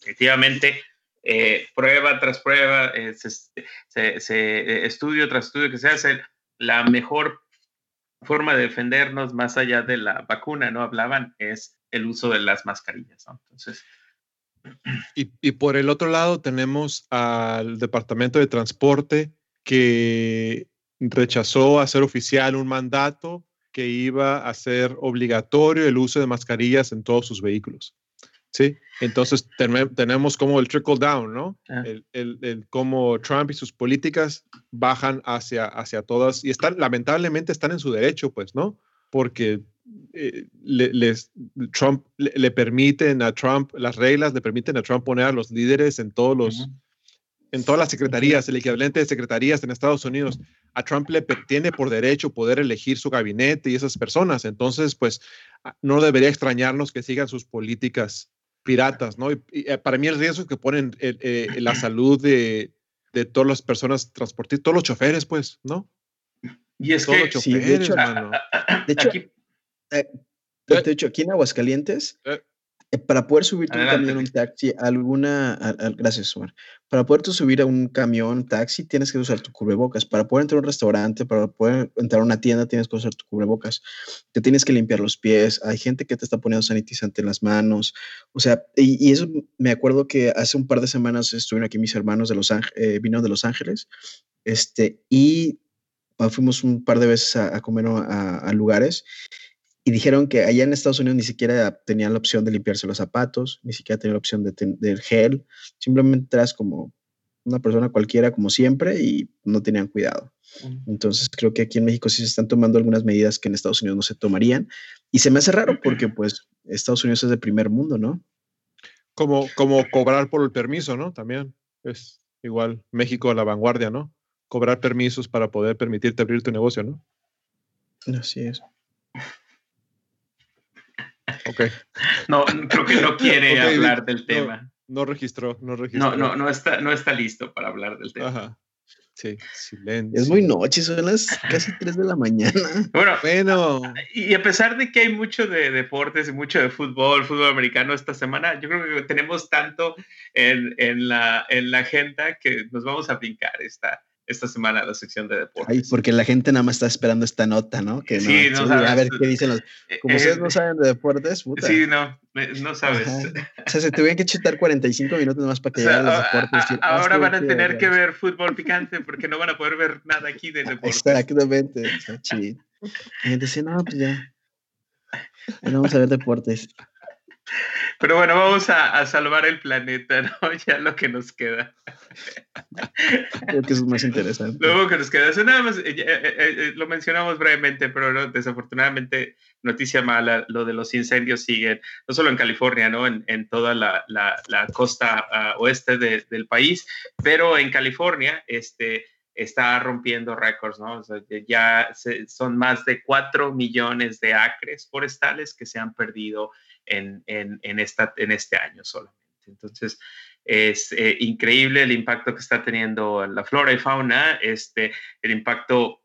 Efectivamente, eh, prueba tras prueba, se, se, estudio tras estudio que se hace, la mejor forma de defendernos más allá de la vacuna, ¿no? Hablaban, es el uso de las mascarillas, ¿no? Entonces. Y, y por el otro lado tenemos al Departamento de Transporte que rechazó hacer oficial un mandato que iba a ser obligatorio el uso de mascarillas en todos sus vehículos. Sí, entonces tenemos como el trickle down, ¿no? Ah. El, el, el, cómo Trump y sus políticas bajan hacia, hacia todas y están, lamentablemente están en su derecho, pues, ¿no? Porque eh, les, Trump le, permiten a Trump, las reglas le permiten a Trump poner a los líderes en todos los, en todas las secretarías, el equivalente de secretarías en Estados Unidos. A Trump le tiene por derecho poder elegir su gabinete y esas personas. Entonces, pues, no debería extrañarnos que sigan sus políticas piratas, ¿no? Y, eh, para mí el riesgo es que ponen eh, eh, la salud de, de, todas las personas transportistas, todos los choferes, pues, ¿no? Y es que, sí, de hecho, de hecho, aquí, de hecho, aquí en Aguascalientes, eh, para poder subirte a un camión, un taxi, alguna, gracias, Omar. Para poder subir a un camión, taxi, tienes que usar tu cubrebocas. Para poder entrar a un restaurante, para poder entrar a una tienda, tienes que usar tu cubrebocas. Te tienes que limpiar los pies. Hay gente que te está poniendo sanitizante en las manos. O sea, y, eso me acuerdo que hace un par de semanas estuvieron aquí mis hermanos de Los Ángeles, eh, vino de Los Ángeles, este, y ah, fuimos un par de veces a, comer a lugares y dijeron que allá en Estados Unidos ni siquiera tenían la opción de limpiarse los zapatos, ni siquiera tenían la opción de del gel, simplemente eras como una persona cualquiera como siempre y no tenían cuidado. Entonces creo que aquí en México sí se están tomando algunas medidas que en Estados Unidos no se tomarían y se me hace raro porque pues Estados Unidos es de primer mundo, ¿no? Como, como cobrar por el permiso, ¿no? También es igual México a la vanguardia, ¿no? Cobrar permisos para poder permitirte abrir tu negocio, ¿no? Así es. Ok. No, creo que no quiere hablar del tema. No, registró, no registró. No, no, no está, no está listo para hablar del tema. Ajá. Sí, silencio. Es muy noche, son las casi 3 de la mañana. Bueno, bueno, y a pesar de que hay mucho de deportes y mucho de fútbol, fútbol americano esta semana, yo creo que tenemos tanto en, en, la, en la agenda que nos vamos a brincar esta, esta semana la sección de deportes. Ay, porque la gente nada más está esperando esta nota, ¿no? Que sí, no, sabes, A ver qué dicen los... Eh, como ustedes no eh, saben de deportes, puta. Sí, no, no sabes. O sea, se tuvieron que chutar 45 minutos más para que lleguen los deportes. Ah, ahora van a tener que ver fútbol picante porque no van a poder ver nada aquí de deportes. Exactamente. La gente dice, no, pues ya. Vamos a ver deportes. Pero bueno, vamos a, salvar el planeta, ¿no? Ya lo que nos queda. Creo que es más interesante. Lo que nos queda. Eso nada más, eh, eh, eh, lo mencionamos brevemente, pero desafortunadamente, noticia mala, lo de los incendios siguen, no solo en California, ¿no? En, en toda la, la, la costa uh, oeste de, del país, pero en California, este está rompiendo récords, ¿no? O sea, ya son más de 4 millones de acres forestales que se han perdido en, en, en, esta, en este año solamente. Entonces, es eh, increíble el impacto que está teniendo la flora y fauna, este, el impacto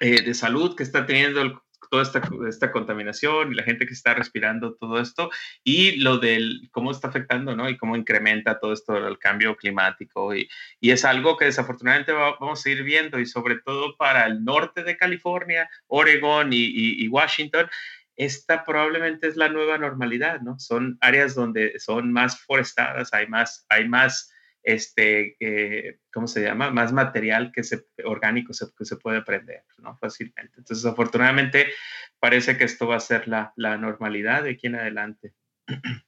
eh, de salud que está teniendo el, toda esta, esta, contaminación y la gente que está respirando todo esto y lo del cómo está afectando, ¿no? Y cómo incrementa todo esto del cambio climático y, y es algo que desafortunadamente vamos a ir viendo y sobre todo para el norte de California, Oregon y, y, y Washington, esta probablemente es la nueva normalidad, ¿no? Son áreas donde son más forestadas, hay más, hay más, este, eh, ¿cómo se llama? Más material que se, orgánico que se puede prender, ¿no? Fácilmente. Entonces, afortunadamente, parece que esto va a ser la, la normalidad de aquí en adelante.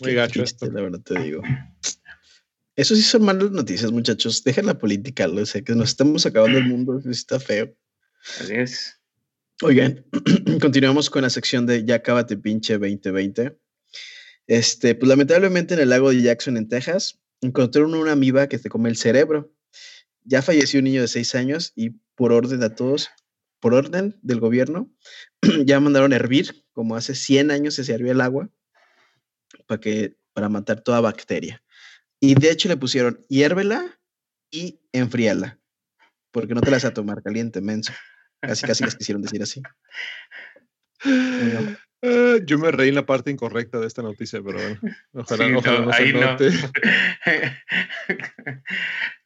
Muy gacho esto. La verdad te digo. Eso sí son malas noticias, muchachos. Dejen la política, lo sé, que nos estamos acabando el mundo, está feo. Así es. Oigan, continuamos con la sección de Ya cábate pinche 2020. Este, pues lamentablemente en el lago de Jackson, en Texas, encontraron una amiba que te come el cerebro. Ya falleció un niño de seis años y por orden de todos, por orden del gobierno, ya mandaron a hervir, como hace 100 años se hervía el agua, para, que, para matar toda bacteria. Y de hecho le pusieron hiérvela y enfríala, porque no te la vas a tomar caliente, menso. Casi, casi les quisieron decir así. Ah, yo me reí en la parte incorrecta de esta noticia, pero bueno, ojalá, no, ojalá no, ahí no.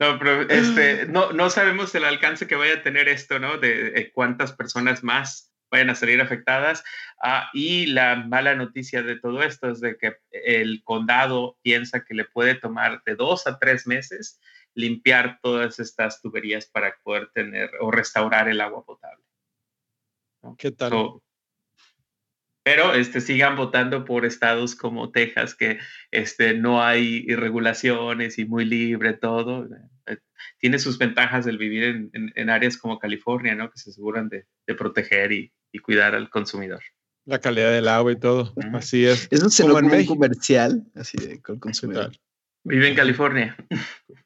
no, pero este, no, no sabemos el alcance que vaya a tener esto, ¿no? De, cuántas personas más vayan a salir afectadas. Ah, y la mala noticia de todo esto es de que el condado piensa que le puede tomar de dos a tres meses limpiar todas estas tuberías para poder tener o restaurar el agua potable. ¿Qué tal? pero este, sigan votando por estados como Texas, que este, no hay irregulaciones y muy libre todo. Eh, tiene sus ventajas el vivir en, en, áreas como California, ¿no? que se aseguran de, de proteger y, y, cuidar al consumidor. La calidad del agua y todo. Así es. Eso se lo un comercial, así de con consumidor. Vive en California.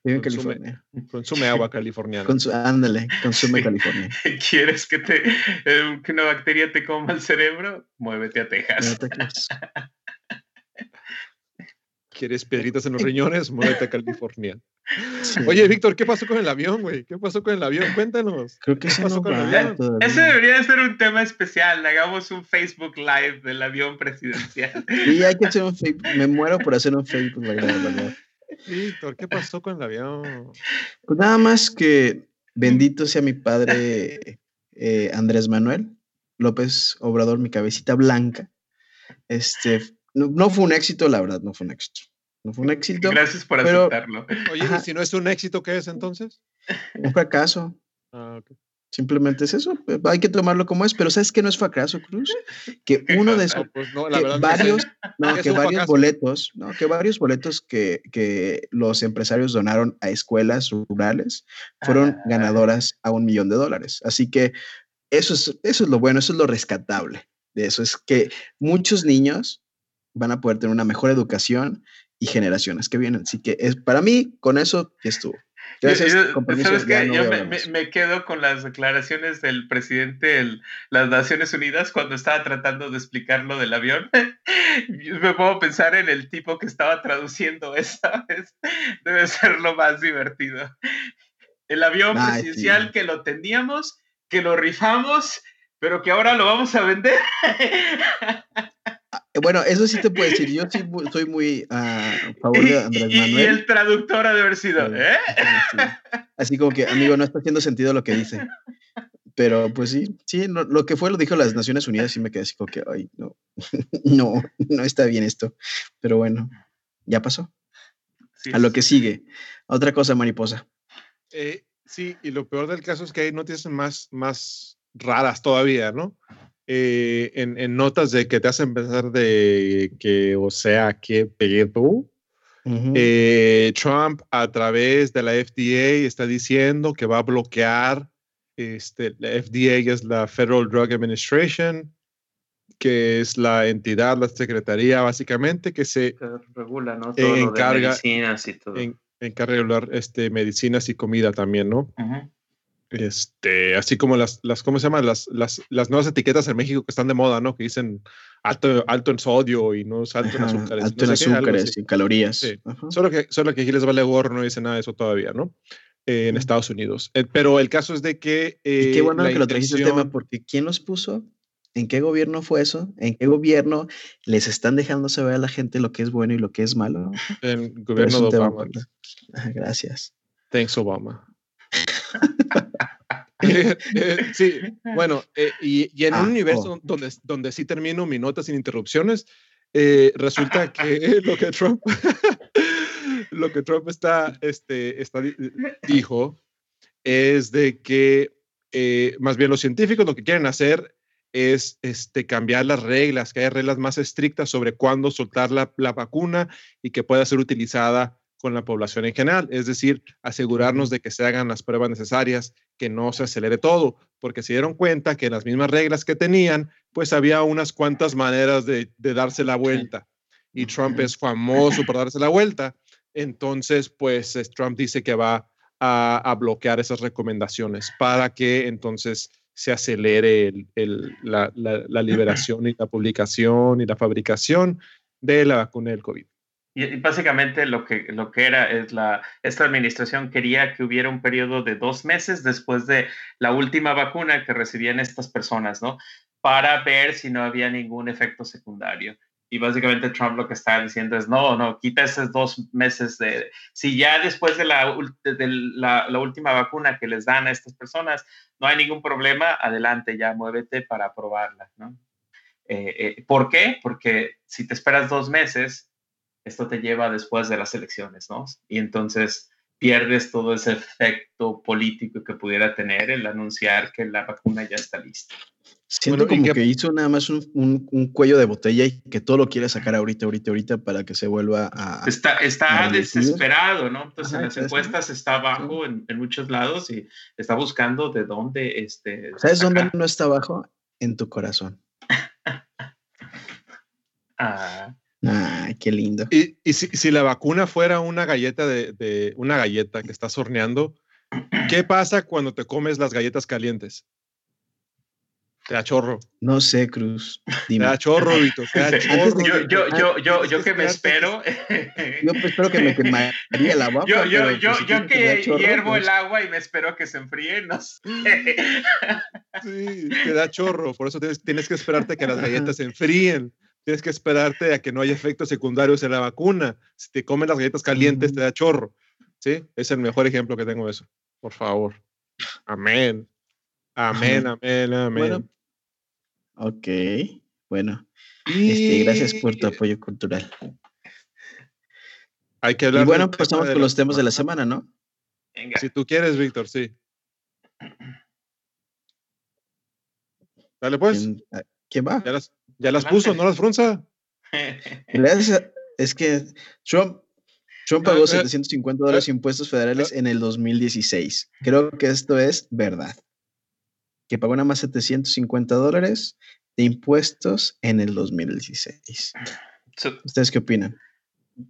Vive en California. Consume agua californiana. ándale, consume California. ¿Quieres que, te, eh, que una bacteria te coma el cerebro? Muévete a Texas. ¿Quieres piedritas en los riñones? Muévete a California. Oye, Víctor, ¿qué pasó con el avión, güey? ¿Qué pasó con el avión? Cuéntanos. Creo que ¿Qué pasó con el avión? Ese debería ser un tema especial. Hagamos un Facebook Live del avión presidencial. Sí, hay que hacer un Facebook. Me muero por hacer un Facebook Live, verdad. Víctor, ¿qué pasó con el avión? Pues nada más que bendito sea mi padre eh, Andrés Manuel López Obrador, mi cabecita blanca. Este, no, fue un éxito, la verdad, no fue un éxito. No fue un éxito. Gracias por aceptarlo. Oye, ¿y si no es un éxito, qué es entonces? Un fracaso. Ah, Simplemente es eso, hay que tomarlo como es, pero ¿sabes qué no es fracaso, Cruz? Que uno de esos, pues varios, que varios boletos, ¿no? que varios boletos que, que, los empresarios donaron a escuelas rurales fueron ah. ganadoras a un millón de dólares. Así que eso es, eso es lo bueno, eso es lo rescatable de eso, es que muchos niños van a poder tener una mejor educación y generaciones que vienen. Así que es, para mí, con eso ya estuvo. Gracias, ¿Sabes qué? Yo me, quedo con las declaraciones del presidente de las Naciones Unidas cuando estaba tratando de explicar lo del avión. me puedo pensar en el tipo que estaba traduciendo esta vez. Debe ser lo más divertido. El avión presidencial que lo teníamos, que lo rifamos, pero que ahora lo vamos a vender. Eh, bueno, eso sí te puedo decir. Yo sí soy muy a favor de Andrés Manuel. Y el traductor ha de haber sido, ¿eh? Así como que, amigo, no está haciendo sentido lo que dice. Pero pues sí, sí, lo que fue lo dijo las Naciones Unidas y me quedé así como que, ay, no, no, no está bien esto. Pero bueno, ya pasó. a lo que sigue. Otra cosa, mariposa. Eh, sí, y lo peor del caso es que hay noticias más, más raras todavía, ¿no? Eh, en, notas de que te hacen pensar de que, o sea, que pedo. Eh, Trump a través de la FDA está diciendo que va a bloquear, este, la FDA es la Federal Drug Administration, que es la entidad, la secretaría básicamente que se regula, ¿no? Todo encarga, medicinas y todo. encarga de regular este, medicinas y comida también, ¿no? Este, así como las, las ¿cómo se llaman? Las, las, las, nuevas etiquetas en México que están de moda, ¿no? Que dicen alto, alto en sodio y no alto en azúcares. Alto en azúcares y calorías. Solo, que, solo que aquí les vale gorro, no dice nada de eso todavía, ¿no? Eh, en Estados Unidos. Eh, pero el caso es de que... y qué eh, bueno que lo trajiste el tema, porque ¿quién los puso? ¿En qué gobierno fue eso? ¿En qué gobierno les están dejando saber a la gente lo que es bueno y lo que es malo? El gobierno de Obama. Gracias. Thanks, Obama. Eh, eh, sí, bueno, eh, y, en un ah, universo oh. donde, donde sí termino mi nota sin interrupciones, resulta que lo que Trump, lo que Trump está, este, está, dijo es de que más bien los científicos lo que quieren hacer es este, cambiar las reglas, que haya reglas más estrictas sobre cuándo soltar la, la vacuna y que pueda ser utilizada con la población en general, es decir, asegurarnos de que se hagan las pruebas necesarias, que no se acelere todo, porque se dieron cuenta que las mismas reglas que tenían, pues había unas cuantas maneras de, darse la vuelta. Y Trump es famoso por darse la vuelta. Entonces, pues Trump dice que va a, bloquear esas recomendaciones para que entonces se acelere la, la liberación y la publicación y la fabricación de la vacuna del COVID. Y, básicamente lo que, lo que era es la, esta administración quería que hubiera un periodo de dos meses después de la última vacuna que recibían estas personas, ¿no? Para ver si no había ningún efecto secundario. Y básicamente Trump lo que está diciendo es, no, no, quita esos dos meses de... Si ya después de la, de la, última vacuna que les dan a estas personas no hay ningún problema, adelante, ya muévete para probarla, ¿no? Eh, eh, ¿Por qué? Porque si te esperas dos meses, esto te lleva después de las elecciones, ¿no? Y entonces pierdes todo ese efecto político que pudiera tener el anunciar que la vacuna ya está lista. Siento como que, hizo nada más un, cuello de botella y que todo lo quiere sacar ahorita, ahorita, ahorita para que se vuelva a... Está, está desesperado, ¿no? Entonces en las encuestas está abajo en, muchos lados y está buscando de dónde... Este, ¿Sabes dónde no está abajo? En tu corazón. ah. Ah, qué lindo. Y, si, la vacuna fuera una galleta de, una galleta que estás horneando, ¿qué pasa cuando te comes las galletas calientes? Te da chorro. No sé, Cruz. Te da chorro, Vito. Te da chorro. Yo, yo, yo, yo, yo que me espero. Yo pues espero que me quemaría el agua. Yo, yo, yo, pues, yo que hiervo pues. el agua y me espero que se enfríe, no sé. Sí, te da chorro. Por eso tienes, tienes que esperarte que las galletas se enfríen tienes que esperarte a que no haya efectos secundarios en la vacuna. Si te comen las galletas calientes, te da chorro. ¿Sí? Es el mejor ejemplo que tengo de eso. Por favor. Amén. Amén, amén, amén. Bueno, ok, bueno. Este, gracias por tu apoyo cultural. Hay que hablar. Y bueno, pasamos con los temas de la semana, ¿no? Si tú quieres, Víctor, sí. Dale pues. ¿Quién, va? Ya las puso, ¿no las frunza? es que Trump, Trump pagó 750 dólares impuestos federales en el 2016. Creo que esto es verdad. Que pagó nada más 750 dólares de impuestos en el 2016. ¿Ustedes qué opinan?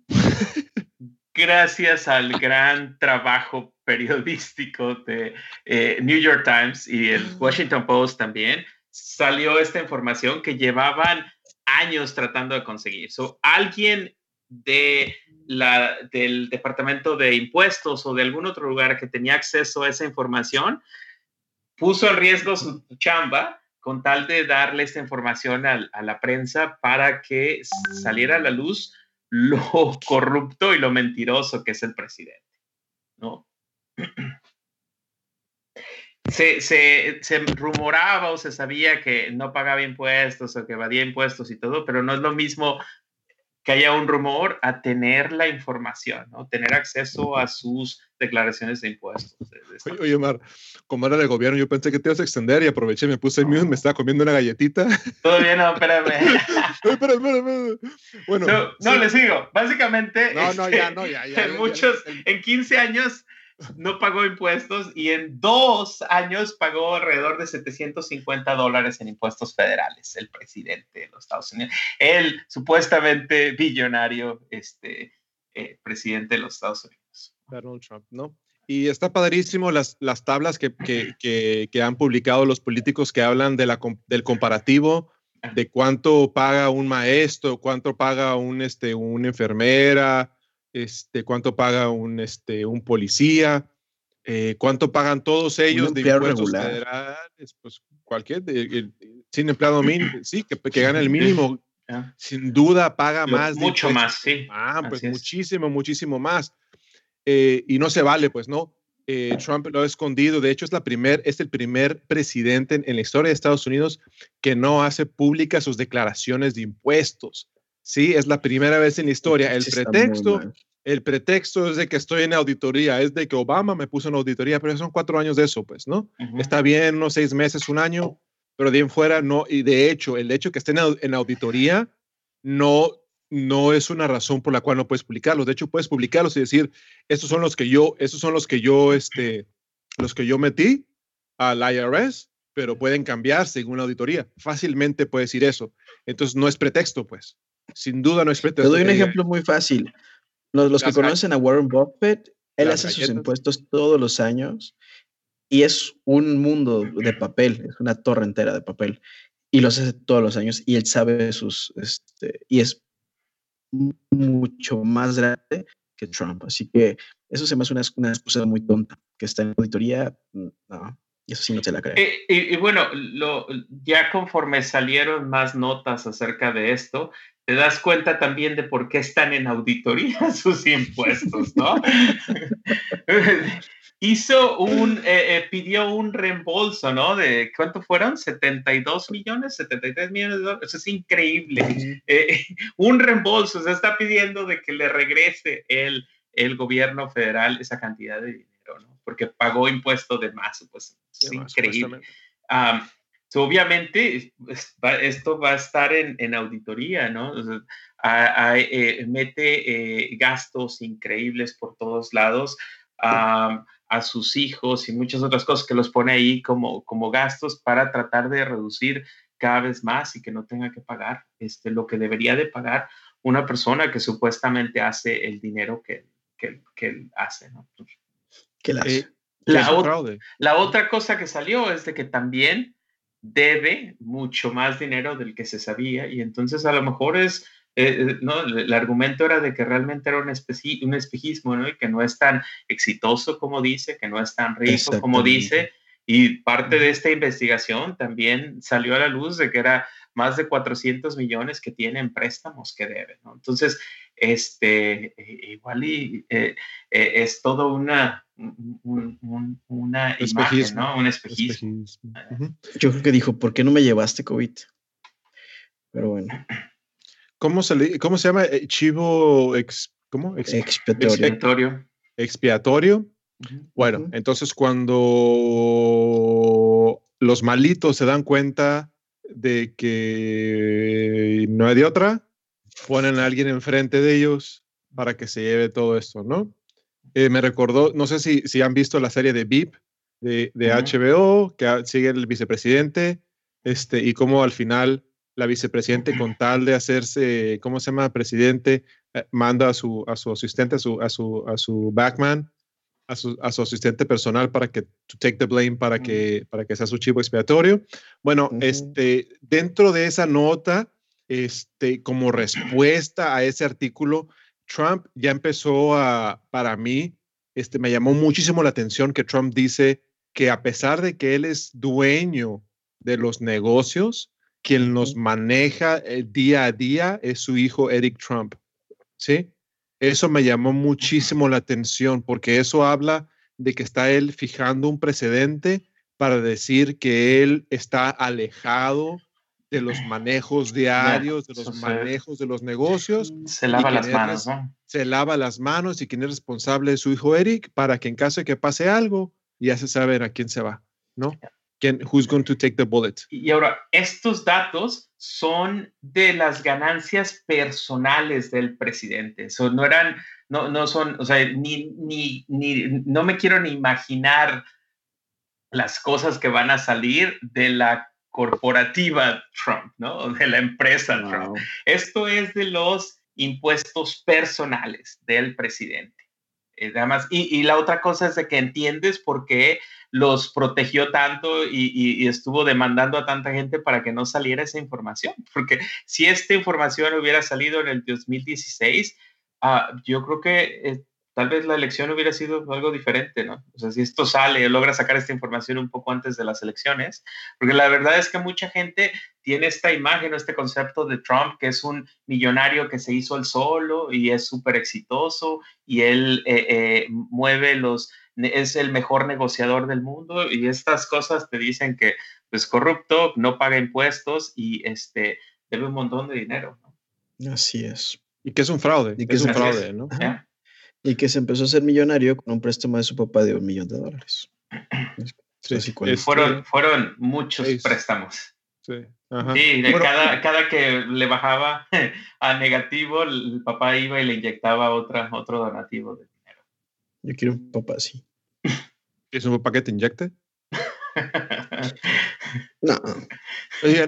Gracias al gran trabajo periodístico de eh, New York Times y el Washington Post también, salió esta información que llevaban años tratando de conseguir. Alguien de la, del Departamento de Impuestos o de algún otro lugar que tenía acceso a esa información puso en riesgo su chamba con tal de darle esta información a, a la prensa para que saliera a la luz lo corrupto y lo mentiroso que es el presidente. ¿no? se, se, se, rumoraba o se sabía que no pagaba impuestos o que evadía impuestos y todo, pero no es lo mismo que haya un rumor a tener la información, ¿no? tener acceso a sus declaraciones de impuestos. oye, Omar, como era el gobierno, yo pensé que te ibas a extender y aproveché, me puse el mío, me estaba comiendo una galletita. Todavía no, espérame. espérame, espérame. Bueno, no, no le sigo. Básicamente, no, no, ya, no, ya, ya. En muchos, en 15 años no pagó impuestos y en dos años pagó alrededor de 750 dólares en impuestos federales, el presidente de los Estados Unidos. El supuestamente billonario este, eh, presidente de los Estados Unidos. Donald Trump, ¿no? Y está padrísimo las, las tablas que, que, que, han publicado los políticos que hablan de la, del comparativo de cuánto paga un maestro, cuánto paga un, este, una enfermera, este, cuánto paga un, este, un policía, eh, cuánto pagan todos ellos de impuestos federales, pues cualquier, sin empleado mínimo, sí, que, que gana el mínimo, sin duda paga más. Mucho más, sí. Ah, pues muchísimo, muchísimo más. Eh, y no se vale, pues no. Eh, Trump lo ha escondido. De hecho, es, la primer, es el primer presidente en, en, la historia de Estados Unidos que no hace públicas sus declaraciones de impuestos. Sí, es la primera vez en la historia. El pretexto, el pretexto es de que estoy en auditoría, es de que Obama me puso en auditoría, pero son cuatro años de eso, pues, ¿no? Está bien, unos seis meses, un año, pero de en fuera no. Y de hecho, el hecho que esté en, auditoría no, no es una razón por la cual no puedes publicarlos. De hecho, puedes publicarlos y decir, estos son los que yo, estos son los que yo, este, los que yo metí al IRS, pero pueden cambiar según la auditoría. Fácilmente puedes decir eso. Entonces, no es pretexto, pues sin duda no es Te doy un ejemplo muy fácil. Los, que conocen a Warren Buffett, él hace sus impuestos todos los años y es un mundo de papel, es una torre entera de papel y los hace todos los años y él sabe sus, este, y es mucho más grande que Trump. Así que eso se me hace una, una excusa muy tonta, que está en auditoría, no, eso sí no se la creo. Eh, y, bueno, lo, ya conforme salieron más notas acerca de esto, te das cuenta también de por qué están en auditoría sus impuestos, ¿no? Hizo un, eh, eh, pidió un reembolso, ¿no? De cuánto fueron, 72 millones, 73 millones de dólares. Eso es increíble. Eh, un reembolso, se está pidiendo de que le regrese el, el gobierno federal esa cantidad de dinero, ¿no? Porque pagó impuesto de más, pues es increíble obviamente esto va a estar en, auditoría, ¿no? Eh, mete eh, gastos increíbles por todos lados a sus hijos y muchas otras cosas que los pone ahí como, como gastos para tratar de reducir cada vez más y que no tenga que pagar este, lo que debería de pagar una persona que supuestamente hace el dinero que, que, que hace, ¿no? Eh, la, la, otra cosa que salió es de que también debe mucho más dinero del que se sabía y entonces a lo mejor es, eh, eh, no, el argumento era de que realmente era un, un espejismo, ¿no? Y que no es tan exitoso como dice, que no es tan rico como dice. Y parte de esta investigación también salió a la luz de que era más de 400 millones que tienen préstamos que deben, ¿no? Entonces, este, e, igual y, eh, es todo una, un, una imagen, ¿no? Un espejismo. Yo creo que dijo, ¿por qué no me llevaste COVID? Pero bueno. ¿Cómo se, cómo se llama? Eh, chivo ex, ¿cómo? expiatorio. Expiatorio. Bueno, entonces cuando los malitos se dan cuenta de que no hay de otra, ponen a alguien enfrente de ellos para que se lleve todo esto, ¿no? Eh, me recordó, no sé si, si han visto la serie de VIP de, de HBO, que sigue el vicepresidente, este, y cómo al final la vicepresidente, con tal de hacerse, ¿cómo se llama? Presidente, eh, manda a su, a su asistente, a su, a su, a su backman, a su, a su, asistente personal para que to take the blame para que para que sea su chivo expiatorio. Bueno, este dentro de esa nota, este como respuesta a ese artículo, Trump ya empezó a, para mí, este, me llamó muchísimo la atención que Trump dice que a pesar de que él es dueño de los negocios, quien los maneja el eh, día a día es su hijo Eric Trump. ¿Sí? Eso me llamó muchísimo la atención porque eso habla de que está él fijando un precedente para decir que él está alejado de los manejos diarios, de los manejos de los negocios. Se lava las manos, ¿no? Se lava las manos y quien es responsable es su hijo Eric para que en caso de que pase algo, ya se sabe a quién se va, ¿no? ¿Quién, who's going to take the bullet? Y ahora, estos datos son de las ganancias personales del presidente. no eran, no, no son, o sea, ni, ni, ni, no me quiero ni imaginar las cosas que van a salir de la corporativa Trump, ¿no? De la empresa Trump. Esto es de los impuestos personales del presidente. Eh, además, y, y, la otra cosa es de que entiendes por qué los protegió tanto y, y, estuvo demandando a tanta gente para que no saliera esa información. Porque si esta información hubiera salido en el 2016, ah, yo creo que eh, tal vez la elección hubiera sido algo diferente, ¿no? O sea, si esto sale, logra sacar esta información un poco antes de las elecciones, porque la verdad es que mucha gente tiene esta imagen o este concepto de Trump, que es un millonario que se hizo el solo y es súper exitoso y él eh, eh, mueve los, es el mejor negociador del mundo y estas cosas te dicen que es pues, corrupto, no paga impuestos y este, debe un montón de dinero. ¿no? Así es. Y que es un fraude. Y que es un fraude, ¿no? Y que se empezó a hacer millonario con un préstamo de su papá de un millón de dólares. fueron, fueron muchos préstamos. Sí, cada, cada, que le bajaba a negativo, el papá iba y le inyectaba otra, otro donativo de dinero. Yo quiero un papá así. ¿Es un papá que te inyecte? no.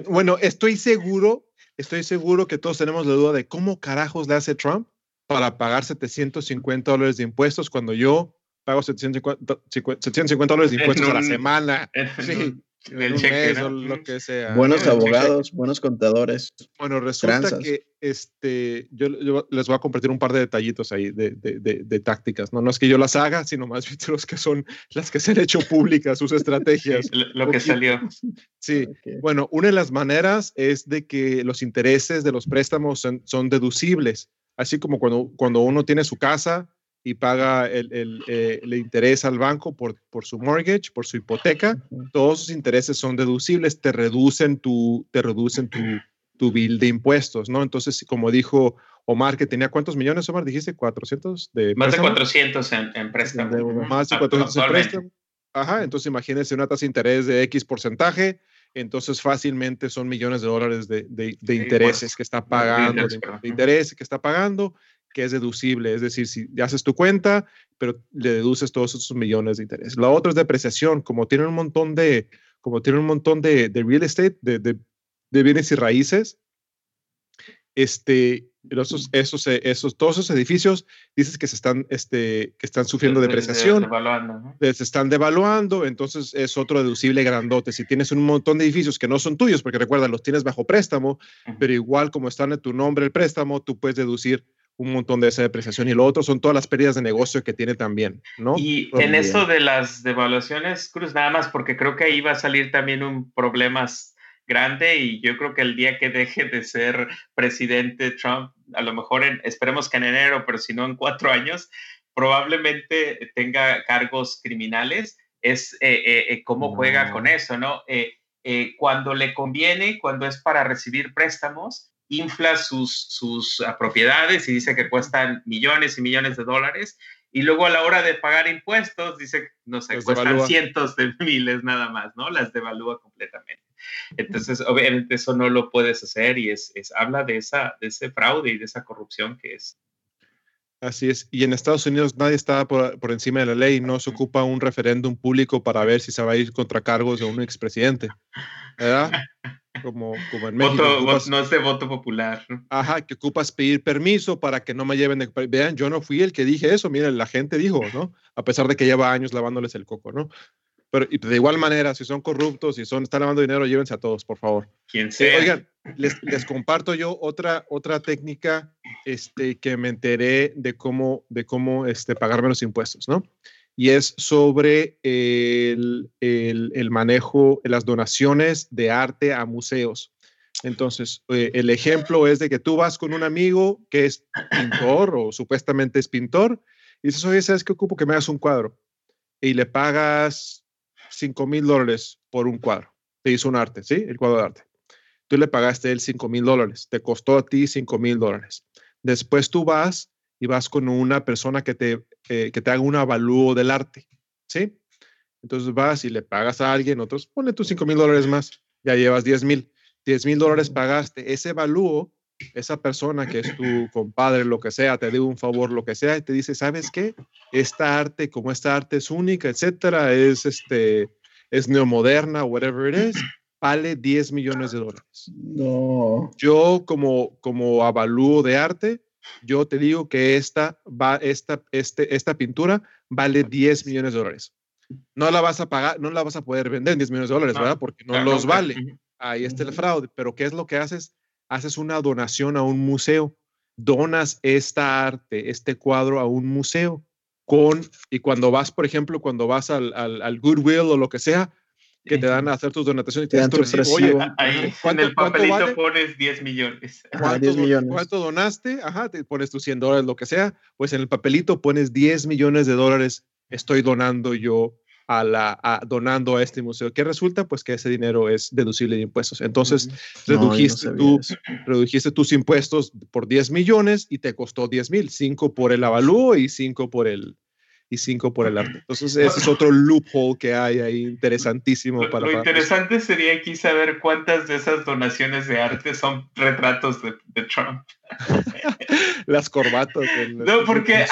bueno, estoy seguro, estoy seguro que todos tenemos la duda de cómo carajos le hace Trump para pagar 750 dólares de impuestos cuando yo pago 750, 750 dólares de impuestos a la semana. sí. lo que sea. Buenos abogados, buenos contadores. Bueno, resulta que este, yo, les voy a compartir un par de detallitos ahí de, de, de, tácticas. ¿no? no es que yo las haga, sino más bien los que son las que se han hecho públicas, sus estrategias. lo que salió. Sí, bueno, una de las maneras es de que los intereses de los préstamos son, son deducibles así como cuando, cuando uno tiene su casa y paga el, el, eh, interés al banco por, por su mortgage, por su hipoteca, todos esos intereses son deducibles, te reducen tu, te reducen tu, tu bill de impuestos, ¿no? Entonces, como dijo Omar, que tenía cuántos millones, Omar, dijiste 400 de Más de 400 en, en préstamo. Más de 400 en préstamo. Ajá, entonces imagínense una tasa de interés de X porcentaje, entonces fácilmente son millones de dólares de, de, de intereses que está pagando, de, intereses que está pagando, que es deducible, es decir, si haces tu cuenta, pero le deduces todos esos millones de intereses. La otra es depreciación, como tienen un montón de, como tienen un montón de, de real estate, de, de, bienes y raíces, este, esos, esos, eh, esos, todos esos edificios, dices que se están, este, que están sufriendo depreciación, se están devaluando, entonces es otro deducible grandote. Si tienes un montón de edificios que no son tuyos, porque recuerda, los tienes bajo préstamo, pero igual como están en tu nombre el préstamo, tú puedes deducir un montón de esa depreciación. Y lo otro son todas las pérdidas de negocio que tiene también, ¿no? Y en esto de las devaluaciones, Cruz, nada más porque creo que ahí va a salir también un problemas grande y yo creo que el día que deje de ser presidente Trump, a lo mejor en, esperemos que en enero, pero si no en cuatro años, probablemente tenga cargos criminales, es eh, eh, eh, cómo juega con eso, ¿no? cuando le conviene, cuando es para recibir préstamos, infla sus, sus propiedades y dice que cuestan millones y millones de dólares y luego a la hora de pagar impuestos dice, no sé, cuestan cientos de miles nada más, ¿no? Las devalúa completamente. Entonces, obviamente eso no lo puedes hacer y es, es habla de, esa, de ese fraude y de esa corrupción que es. Así es. Y en Estados Unidos nadie está por, por encima de la ley. No se ocupa un referéndum público para ver si se va a ir contra cargos de un expresidente. ¿Verdad? Como, como en México. no es de voto popular. Ajá, que ocupas pedir permiso para que no me lleven. De, vean, yo no fui el que dije eso. Miren, la gente dijo, ¿no? A pesar de que lleva años lavándoles el coco, ¿no? Pero de igual manera, si son corruptos, si son, están lavando dinero, llévense a todos, por favor. Quien sea. oigan, les, les, comparto yo otra, otra técnica este, que me enteré de cómo, de cómo este, pagarme los impuestos, ¿no? Y es sobre el, el, manejo, las donaciones de arte a museos. Entonces, eh, el ejemplo es de que tú vas con un amigo que es pintor o supuestamente es pintor y dices, oye, ¿sabes qué ocupo? Que me hagas un cuadro. Y le pagas 5 mil dólares por un cuadro. Te hizo un arte, ¿sí? El cuadro de arte. Tú le pagaste él 5 mil dólares, te costó a ti 5 mil dólares. Después tú vas y vas con una persona que te, que te haga un avalúo del arte, ¿sí? Entonces vas y le pagas a alguien, otros, pone tus 5 mil dólares más, ya llevas 10 mil. 10 mil dólares pagaste, ese avalúo esa persona que es tu compadre, lo que sea, te dio un favor, lo que sea, y te dice, ¿sabes qué? Esta arte, como esta arte es única, etcétera, es este, es neomoderna, whatever it is, vale 10 millones de dólares. No. Yo como, como avalúo de arte, yo te digo que esta, va, esta, este, esta pintura vale 10 millones de dólares. No la vas a pagar, no la vas a poder vender en 10 millones de dólares, ¿verdad? Porque no los vale. Ahí está el fraude. Pero ¿qué es lo que haces? haces una donación a un museo, donas esta arte, este cuadro a un museo con, y cuando vas, por ejemplo, cuando vas al, al, Goodwill o lo que sea, que te dan a hacer tus donaciones y te dan tu Oye, ahí en el papelito pones 10 millones. ¿Cuánto, millones. ¿Cuánto donaste? Ajá, te pones tus 100 dólares, lo que sea. Pues en el papelito pones 10 millones de dólares. Estoy donando yo a la, donando a este museo. ¿Qué resulta? Pues que ese dinero es deducible de impuestos. Entonces, redujiste, redujiste tus impuestos por 10 millones y te costó 10 mil, 5 por el avalúo y 5 por el, y cinco por el arte. Entonces, ese es otro loophole que hay ahí interesantísimo para... Lo interesante sería aquí saber cuántas de esas donaciones de arte son retratos de, Trump. Las corbatas. no, porque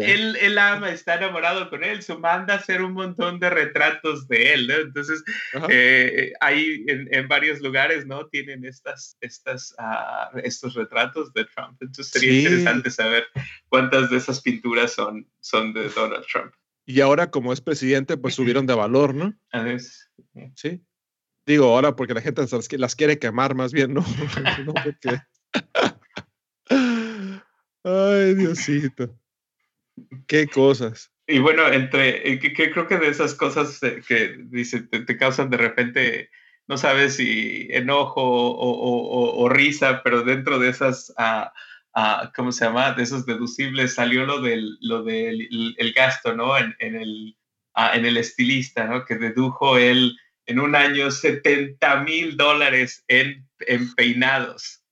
él, él, ama, está enamorado con él, se manda a hacer un montón de retratos de él, ¿no? Entonces, eh, ahí en, varios lugares, ¿no? Tienen estas, estas, uh, estos retratos de Trump. Entonces, sería interesante saber cuántas de esas pinturas son, son de Donald Trump. Y ahora, como es presidente, pues subieron de valor, ¿no? A veces. Sí. Digo, ahora porque la gente las, quiere quemar más bien, ¿no? Ay, Diosito. Qué cosas. Y bueno, entre, eh, que, creo que de esas cosas que dice, te, causan de repente, no sabes si enojo o, risa, pero dentro de esas uh, ¿cómo se llama? De esos deducibles salió lo del, lo del el gasto, ¿no? En, el, en el estilista, ¿no? Que dedujo él en un año 70 mil dólares en, en peinados.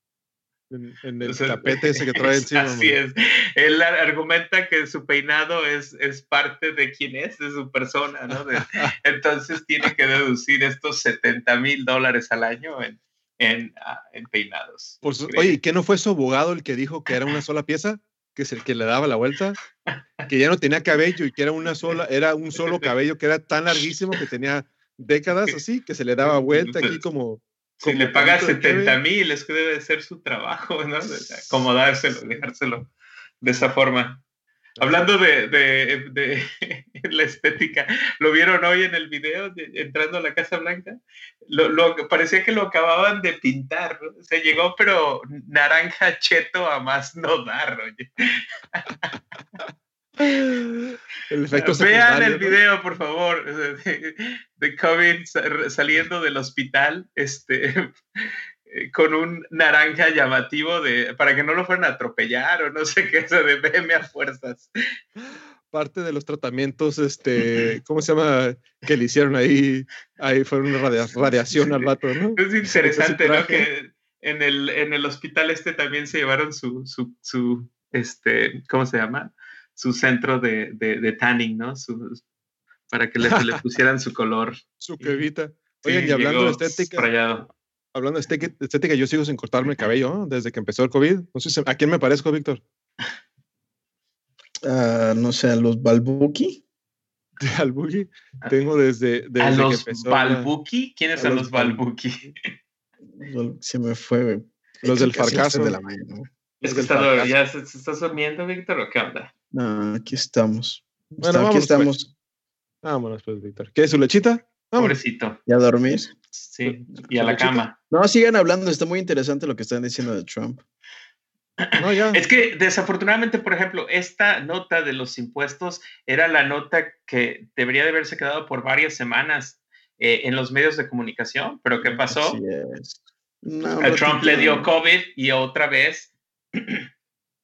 En, el tapete ese que trae encima. Así es. Él argumenta que su peinado es, es parte de quién es, de su persona, ¿no? entonces tiene que deducir estos 70 mil dólares al año en, en, ah, en peinados. oye, ¿qué no fue su abogado el que dijo que era una sola pieza? Que es el que le daba la vuelta, que ya no tenía cabello y que era una sola, era un solo cabello que era tan larguísimo que tenía décadas así, que se le daba vuelta aquí como... Si le paga 70 mil, es que debe ser su trabajo, ¿no? Acomodárselo, dejárselo de esa forma. Hablando de, de, de, la estética, ¿lo vieron hoy en el video entrando a la Casa Blanca? Lo, lo, parecía que lo acababan de pintar, se llegó pero naranja cheto a más no dar, oye. El efecto Vean el video, por favor, de, COVID saliendo del hospital, este, eh, con un naranja llamativo de para que no lo fueran a atropellar o no sé qué, eso de veme a fuerzas. Parte de los tratamientos, este, ¿cómo se llama? Que le hicieron ahí, ahí fue una radiación al vato, ¿no? Es interesante, ¿no? Que en el, en el hospital este también se llevaron su, su, su este, ¿cómo se llama? Su centro de, de, tanning, ¿no? Su, para que le, le, pusieran su color. Su crevita. Oye, y hablando de estética hablando de estética, yo sigo sin cortarme el cabello desde que empezó el COVID. No sé, ¿a quién me parezco, Víctor? Uh, no sé, a los Balbuki. Balbuki. Tengo desde, desde ¿A los Balbuki? ¿Quiénes son los Balbuki? Se me fue. Los del fracaso. De la Es que está, ¿Ya se, está durmiendo, Víctor, o qué onda? No, aquí estamos. Bueno, aquí pues. estamos. Vámonos, pues, Víctor. ¿Qué es su lechita? Pobrecito. ¿Ya dormís? Sí, y a la cama. No, sigan hablando, está muy interesante lo que están diciendo de Trump. No, ya. Es que desafortunadamente, por ejemplo, esta nota de los impuestos era la nota que debería de haberse quedado por varias semanas eh, en los medios de comunicación, pero ¿qué pasó? a Trump le dio COVID y otra vez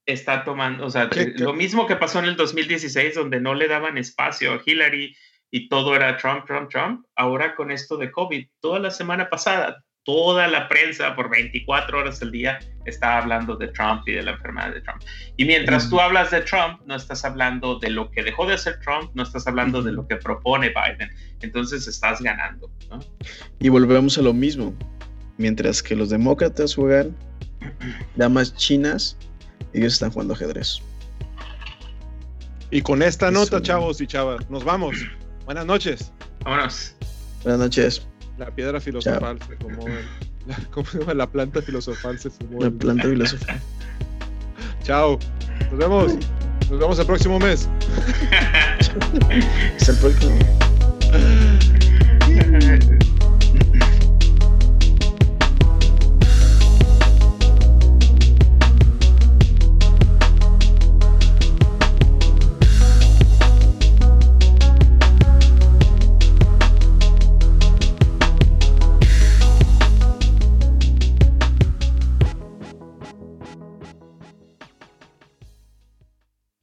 está tomando, o sea, lo mismo que pasó en el 2016, donde no le daban espacio a Hillary y todo era Trump, Trump, Trump. Ahora con esto de COVID, toda la semana pasada, toda la prensa por 24 horas al día está hablando de Trump y de la enfermedad de Trump. Y mientras tú hablas de Trump, no estás hablando de lo que dejó de hacer Trump, no estás hablando de lo que propone Biden. Entonces estás ganando. Y volvemos a lo mismo. Mientras que los demócratas juegan damas chinas, ellos están jugando ajedrez. Y con esta nota, chavos y chavas, nos vamos. Buenas noches. Vámonos. Buenas noches. La piedra filosofal se como la, ¿Cómo se llama? La planta filosofal se sumó. La planta filosofal. Chao. Nos vemos. Nos vemos el próximo mes. Hasta el próximo.